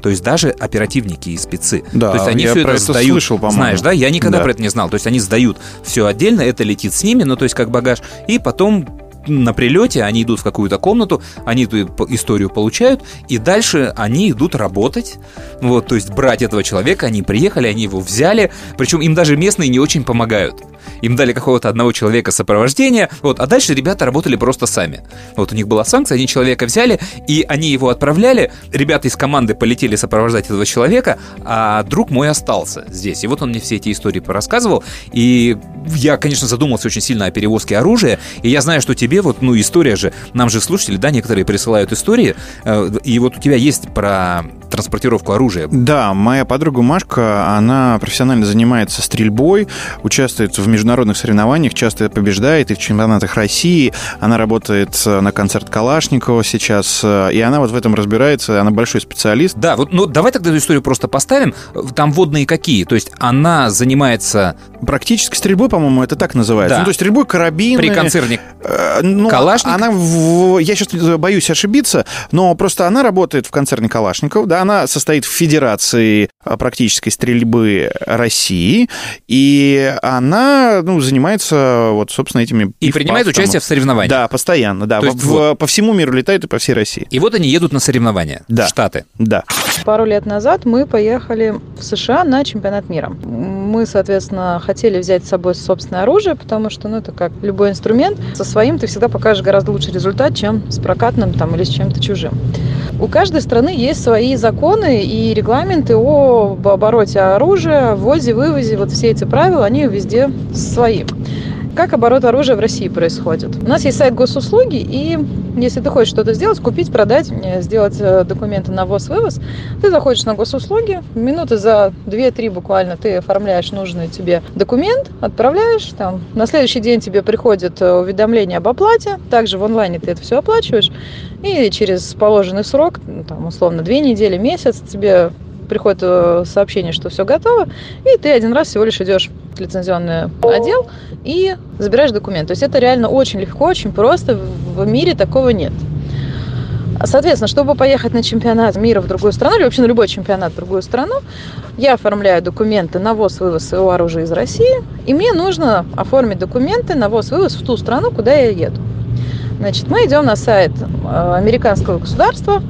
То есть даже оперативники и спецы.
Да,
То есть они
я
все
про
это сдают.
слышал, по-моему.
Знаешь, да? Я никогда
Да.
про это не знал. То есть они сдают все отдельно, это летит с ними, ну то есть как багаж, и потом на прилете они идут в какую-то комнату, они эту историю получают, и дальше они идут работать. Вот, то есть брать этого человека, они приехали, они его взяли, причем им даже местные не очень помогают. Им дали какого-то одного человека сопровождения, вот, а дальше ребята работали просто сами. Вот у них была санкция, они человека взяли, и они его отправляли, ребята из команды полетели сопровождать этого человека, а друг мой остался здесь. И вот он мне все эти истории порассказывал, и я, конечно, задумался очень сильно о перевозке оружия, и я знаю, что тебе вот, ну, история же, нам же слушатели, да, некоторые присылают истории, э, и вот у тебя есть про транспортировку оружия.
Да, моя подруга Машка, она профессионально занимается стрельбой, участвует в международных соревнованиях, часто побеждает и в чемпионатах России. Она работает э, на концерт Калашникова сейчас, э, и она вот в этом разбирается, она большой специалист.
Да, вот, ну, давай тогда эту историю просто поставим. Там водные какие? То есть она занимается
Практически стрельбой, по-моему, это так называется.
Да.
Ну, то есть стрельбой карабины.
при концерне
Э, ну,
Калашник?
Она, в- я сейчас боюсь ошибиться, но просто она работает в концерне Калашников, да, она состоит в Федерации а, практической стрельбы России, и она, ну, занимается вот, собственно, этими...
и принимает участие в соревнованиях.
Да, постоянно, да.
То
В-
есть
в-
вот.
По всему миру летают и по всей России.
И вот они едут на соревнования
Да.
Штаты.
Да.
Пару лет назад мы поехали в США на чемпионат мира. Мы, соответственно, хотели взять с собой собственное оружие, потому что, ну, это как любой инструмент. Со своим ты всегда покажешь гораздо лучший результат, чем с прокатным там, или с чем-то чужим. У каждой страны есть свои законы и регламенты об обороте оружия, ввозе, вывозе. Вот все эти правила, они везде свои. Как оборот оружия в России происходит? У нас есть сайт госуслуги, и если ты хочешь что-то сделать, купить, продать, э, сделать э, документы на ввоз-вывоз, ты заходишь на госуслуги, минуты за 2-3 буквально ты оформляешь нужный тебе документ, отправляешь, там, на следующий день тебе приходит э, уведомление об оплате, также в онлайне ты это все оплачиваешь, и через положенный срок, ну, там, условно, две недели, месяц тебе приходит э, сообщение, что все готово, и ты один раз всего лишь идешь в лицензионный отдел и забираешь документ. То есть это реально очень легко, очень просто, в мире такого нет. Соответственно, чтобы поехать на чемпионат мира в другую страну, или вообще на любой чемпионат в другую страну, я оформляю документы на ввоз-вывоз своего оружия из России, и мне нужно оформить документы на ввоз-вывоз в ту страну, куда я еду. Значит, мы идем на сайт э, американского государства,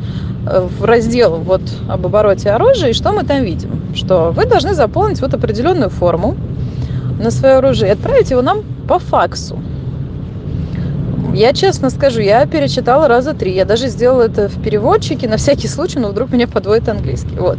в раздел вот об обороте оружия, и что мы там видим? Что вы должны заполнить вот определенную форму на свое оружие и отправить его нам по факсу. Я честно скажу, я перечитала раза три. Я даже сделала это в переводчике на всякий случай, но вдруг меня подводит английский. Вот.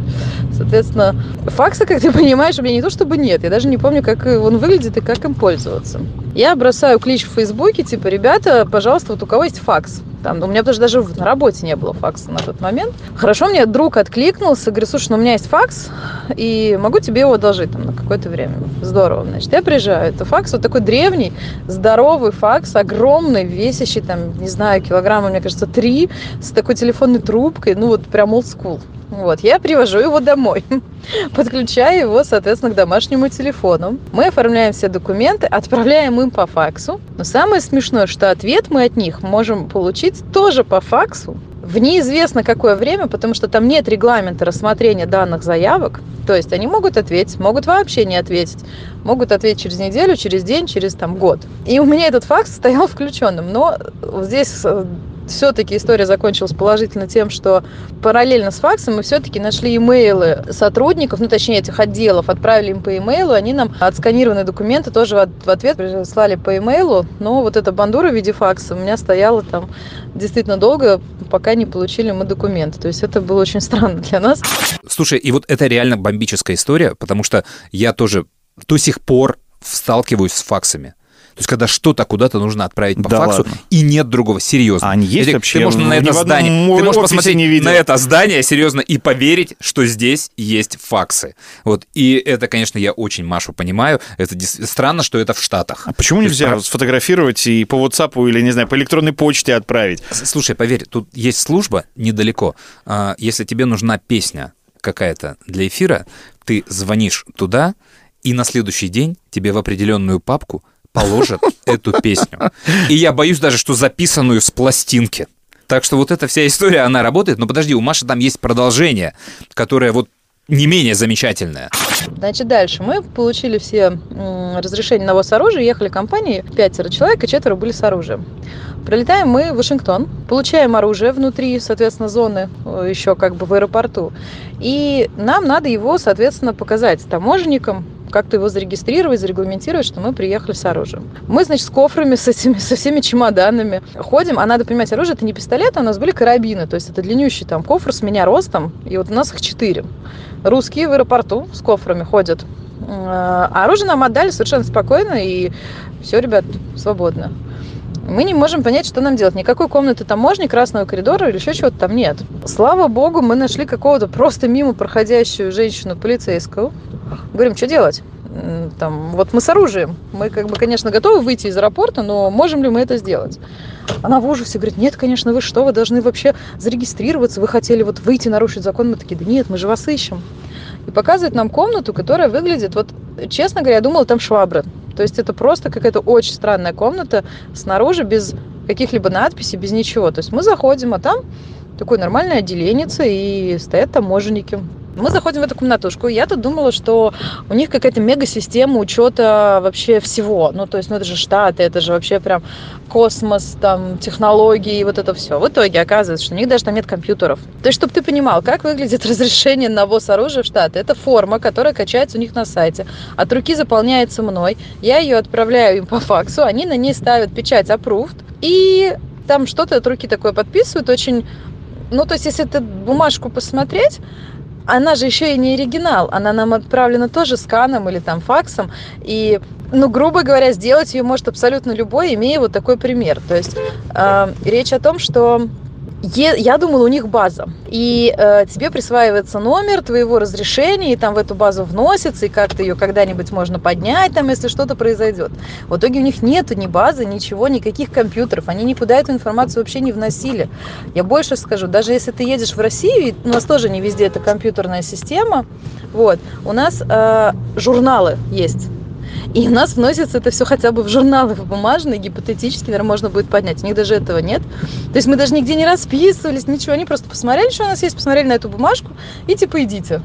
Соответственно, факса, как ты понимаешь, у меня не то чтобы нет. Я даже не помню, как он выглядит и как им пользоваться. Я бросаю клич в Фейсбуке, типа, ребята, пожалуйста, вот у кого есть факс? Там, у меня даже даже на работе не было факса на тот момент. Хорошо, мне друг откликнулся, говорит, слушай, ну у меня есть факс, и могу тебе его одолжить там на какое-то время. Здорово, значит. Я приезжаю, это факс, вот такой древний, здоровый факс, огромный, весящий там, не знаю, килограмма, мне кажется, три, с такой телефонной трубкой, ну вот прям old school. Вот, я привожу его домой, (laughs) подключаю его, соответственно, к домашнему телефону. Мы оформляем все документы, отправляем им по факсу. Но самое смешное, что ответ мы от них можем получить тоже по факсу в неизвестно какое время, потому что там нет регламента рассмотрения данных заявок. То есть они могут ответить, могут вообще не ответить. Могут ответить через неделю, через день, через там год. И у меня этот факс стоял (laughs) включенным. Но здесь э, все-таки история закончилась положительно тем, что параллельно с факсом мы все-таки нашли имейлы сотрудников, ну точнее этих отделов, отправили им по имейлу, они нам отсканированные документы тоже в ответ прислали по имейлу, но вот эта бандура в виде факса у меня стояла там действительно долго, пока не получили мы документы. То есть это было очень странно для нас.
Слушай, и вот это реально бомбическая история, потому что я тоже до сих пор сталкиваюсь с факсами. То есть, когда что-то куда-то нужно отправить по
Да
факсу,
ладно.
и нет другого, серьезно.
А они есть
Эдик,
вообще?
Ты можешь на это здание, ты можешь посмотреть
не видел.
на это здание, серьезно, и поверить, что здесь есть факсы. Вот. И это, конечно, я очень Машу понимаю. Это странно, что это в Штатах.
А почему
есть,
нельзя
прав-
сфотографировать и по WhatsApp или, не знаю, по электронной почте отправить?
Слушай, поверь, тут есть служба недалеко. А, Если тебе нужна песня какая-то для эфира, ты звонишь туда, и на следующий день тебе в определенную папку положат эту песню. И я боюсь даже, что записанную с пластинки. Так что вот эта вся история, она работает. Но подожди, у Маши там есть продолжение, которое вот не менее замечательное.
Значит, дальше. Мы получили все разрешения на ввоз оружия, ехали компанией, пятеро человек, и четверо были с оружием. Прилетаем мы в Вашингтон, получаем оружие внутри, соответственно, зоны э, еще как бы в аэропорту. И нам надо его, соответственно, показать таможенникам, как-то его зарегистрировать, зарегламентировать, что мы приехали с оружием. Мы, значит, с кофрами, с этими, со всеми чемоданами ходим, а надо понимать, оружие это не пистолет, а у нас были карабины, то есть это длиннющий там кофр с меня ростом, и вот у нас их четыре. Русские в аэропорту с кофрами ходят. А оружие нам отдали совершенно спокойно, и все, ребят, свободно. Мы не можем понять, что нам делать. Никакой комнаты таможни, красного коридора или еще чего-то там нет. Слава богу, мы нашли какого-то просто мимо проходящую женщину полицейскую. Говорим, что делать? Там, вот мы с оружием. Мы, как бы, конечно, готовы выйти из аэропорта, но можем ли мы это сделать? Она в ужасе говорит, нет, конечно, вы что, вы должны вообще зарегистрироваться, вы хотели вот выйти, нарушить закон. Мы такие, да нет, мы же вас ищем. И показывает нам комнату, которая выглядит, вот, честно говоря, я думала, там швабры. То есть это просто какая-то очень странная комната снаружи, без каких-либо надписей, без ничего. То есть мы заходим, а там такое нормальное отделение, и стоят таможенники. Мы заходим в эту комнатушку, и я тут думала, что у них какая-то мега-система учета вообще всего. Ну, то есть, ну, это же Штаты, это же вообще прям космос, там, технологии вот это все. В итоге оказывается, что у них даже там нет компьютеров. То есть, чтобы ты понимал, как выглядит (laughs) разрешение на ввоз оружия в Штаты. Это форма, которая качается у них на сайте. От руки заполняется мной. Я ее отправляю им по факсу, они на ней ставят печать approved, и там что-то от руки такое подписывают, очень... Ну, то есть, если эту бумажку посмотреть, она же еще и не оригинал, она нам отправлена тоже сканом или там факсом, и, ну, грубо говоря, сделать ее может абсолютно любой, имея вот такой пример. То есть э, речь о том, что я думала, у них база, и э, тебе присваивается номер твоего разрешения, и там в эту базу вносится, и как-то ее когда-нибудь можно поднять, там, если что-то произойдет. В итоге у них нету ни базы, ничего, никаких компьютеров, они никуда эту информацию вообще не вносили. Я больше скажу, даже если ты едешь в Россию, у нас тоже не везде это компьютерная система, вот, у нас э, журналы есть. И у нас вносится это все хотя бы в журналы в бумажные, гипотетически, наверное, можно будет поднять. У них даже этого нет. То есть мы даже нигде не расписывались, ничего. Они просто посмотрели, что у нас есть, посмотрели на эту бумажку и типа идите.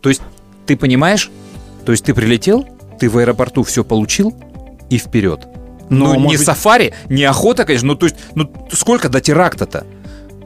То есть ты понимаешь, то есть ты прилетел, ты в аэропорту все получил и вперед.
Но,
Ну, не
может быть-
сафари, не охота, конечно, ну то есть, ну сколько до теракта-то?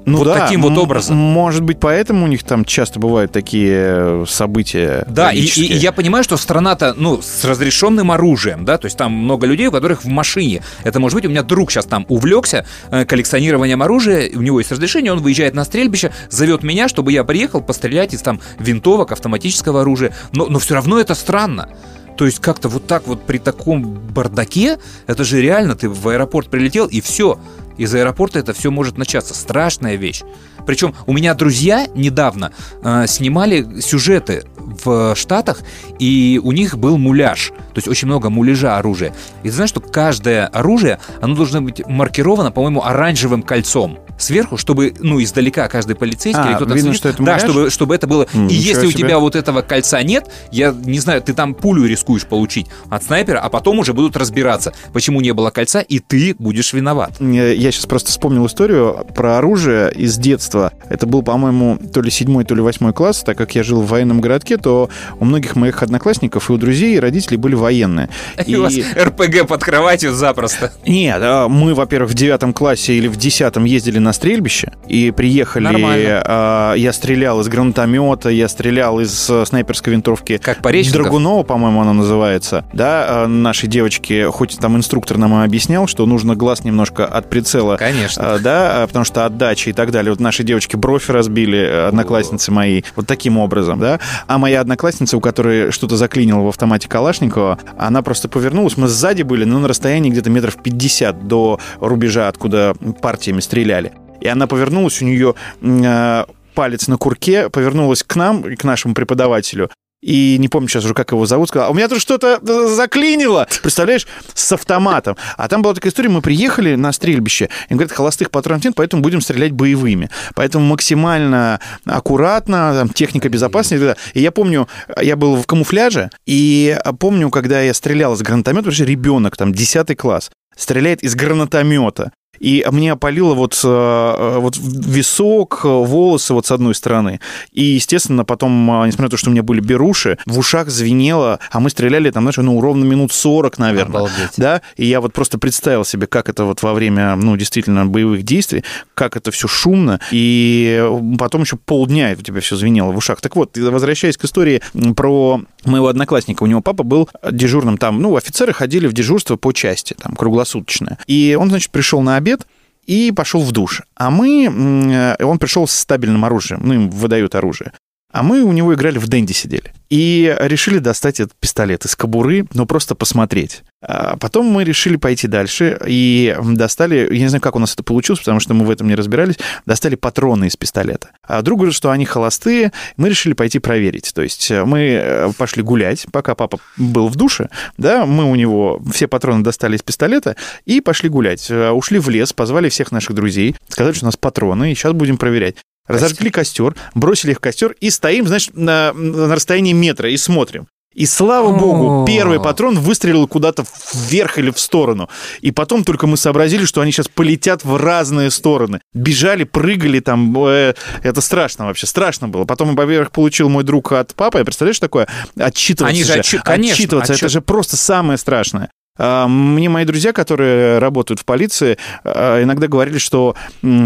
Ну
вот
да,
таким вот образом.
Может быть, поэтому у них там часто бывают такие э, события.
Да, и, и- я понимаю, что страна-то, ну, с разрешенным оружием, да, то есть там много людей, у которых в машине. Это может быть, у меня друг сейчас там увлекся э, коллекционированием оружия, у него есть разрешение, он выезжает на стрельбище, зовет меня, чтобы я приехал пострелять из там винтовок, автоматического оружия. Но, но все равно это странно. То есть как-то вот так вот при таком бардаке, это же реально, ты в аэропорт прилетел и все. Из аэропорта это все может начаться. Страшная вещь. Причем у меня друзья недавно э, снимали сюжеты в Штатах, и у них был муляж. То есть очень много муляжа оружия. И ты знаешь, что каждое оружие, оно должно быть маркировано, по-моему, оранжевым кольцом сверху, чтобы, ну, издалека каждый полицейский
А,
или кто-то...
видно, что это
Да,
муляж?
чтобы, чтобы это было...
М,
и если у
себе.
тебя вот этого кольца нет, я не знаю, ты там пулю рискуешь получить от снайпера, а потом уже будут разбираться, почему не было кольца, и ты будешь виноват.
Э, Я сейчас просто вспомнил историю про оружие из детства. Это был, по-моему, то ли седьмой, то ли восьмой класс. Так как я жил в военном городке, то у многих моих одноклассников и у друзей и родителей были военные. (laughs)
И у вас РПГ под кроватью запросто. (laughs)
Нет, а, мы, во-первых, в девятом классе или в десятом ездили на стрельбище и приехали.
Нормально.
а, Я стрелял из гранатомета, я стрелял из э, снайперской винтовки.
Как Пореченков?
Драгунова, по-моему, она называется. Да, а, нашей девочки, хоть там инструктор нам и объяснял, что нужно глаз немножко от прицела.
Конечно.
Да, потому что отдача и так далее. Вот наши девочки бровь разбили, э, одноклассницы мои, вот таким образом, да. А моя одноклассница, у которой что-то заклинило в автомате Калашникова, она просто повернулась. Мы сзади были, но на расстоянии где-то метров 50 до рубежа, откуда партиями стреляли. И она повернулась, у нее э, палец на курке, повернулась к нам, к нашему преподавателю. И не помню сейчас уже, как его зовут, сказала, «А у меня тут что-то э, заклинило, представляешь, с автоматом. А там была такая история, мы приехали на стрельбище, и говорят, холостых патронов нет, поэтому будем стрелять боевыми. Поэтому максимально аккуратно, там, техника безопасности. и я помню, я был в камуфляже, и помню, когда я стрелял из гранатомета, что ребенок, там, 10 класс, стреляет из гранатомета. И мне опалило вот, э, вот висок, волосы вот с одной стороны. И, естественно, потом, э, несмотря на то, что у меня были беруши, в ушах звенело, а мы стреляли там, знаешь, ну, ровно минут 40, наверное.
Обалдеть.
Да, и я вот просто представил себе, как это вот во время, ну, действительно, боевых действий, как это все шумно, и потом еще полдня у тебя все звенело в ушах. Так вот, возвращаясь к истории про моего одноклассника, у него папа был дежурным там, ну, офицеры ходили в дежурство по части, там, круглосуточное. И он, значит, пришел на обед, и пошел в душ. А мы... э, Он пришел с стабильным оружием, ну, им выдают оружие. А мы у него играли в Дэнди сидели. И решили достать этот пистолет из кобуры, но просто посмотреть. А потом мы решили пойти дальше и достали, я не знаю, как у нас это получилось, потому что мы в этом не разбирались, достали патроны из пистолета. А друг говорит, что они холостые, мы решили пойти проверить. То есть э, мы э, пошли гулять, пока папа был в душе, да, мы у него все патроны достали из пистолета и пошли гулять. Э, Ушли в лес, позвали всех наших друзей, сказали, что у нас патроны, и сейчас будем проверять. Разожгли костер, бросили их в костер и стоим, значит, на, на расстоянии метра и смотрим. И слава богу, первый патрон выстрелил куда-то вверх или в сторону. И потом только мы сообразили, что они сейчас полетят в разные стороны. Бежали, прыгали там. э, это страшно вообще, страшно было. Потом, во-первых, получил мой друг от папы. Я представляешь, такое? Отчитываться
Они же отчи- конечно,
Отчитываться, это
отчет-
же просто самое страшное. А, Мне мои друзья, которые работают в полиции, а, иногда говорили, что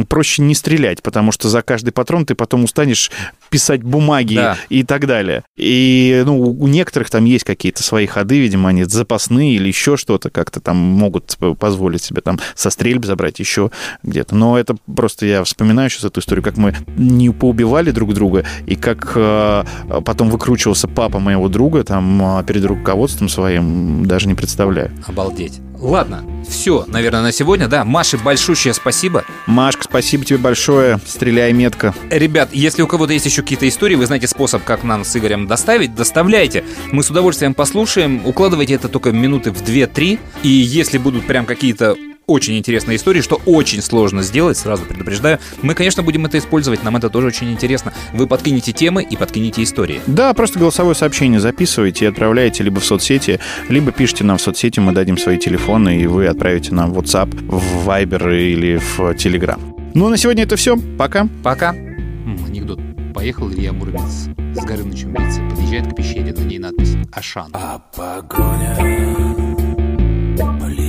проще не стрелять, потому что за каждый патрон ты потом устанешь писать бумаги
Да.
и так далее. И ну, у некоторых там есть какие-то свои ходы, видимо, они запасные или еще что-то, как-то там могут позволить себе там со стрельб забрать еще где-то. Но это просто я вспоминаю сейчас эту историю, как мы не поубивали друг друга, и как э, потом выкручивался папа моего друга там э, перед руководством своим, даже не представляю.
Обалдеть. Ладно, все, наверное, на сегодня, да. Маше большущее спасибо.
Машка, спасибо тебе большое. Стреляй метко.
Ребят, если у кого-то есть еще какие-то истории, вы знаете способ, как нам с Игорем доставить, доставляйте. Мы с удовольствием послушаем. Укладывайте это только минуты в 2-3. И если будут прям какие-то очень интересные истории, что очень сложно сделать, сразу предупреждаю. Мы, конечно, будем это использовать, нам это тоже очень интересно. Вы подкинете темы и подкинете истории.
Да, просто голосовое сообщение записывайте и отправляете либо в соцсети, либо пишите нам в соцсети, мы дадим свои телефоны, и вы отправите нам в WhatsApp, в Viber или в Telegram. Ну, на сегодня это все. Пока.
Пока. М, анекдот. Поехал Илья Муромец с Горынычем биться, подъезжает к пещере, на ней надпись «Ашан».
А погоня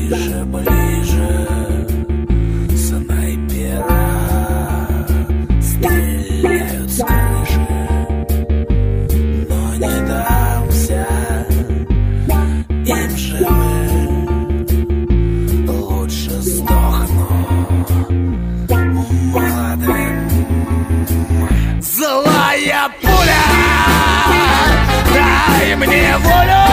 ближе, ближе Снайпера. Стреляют с крыши Но не
дамся. Им живы Лучше сдохну молодым. Злая пуля, дай мне волю.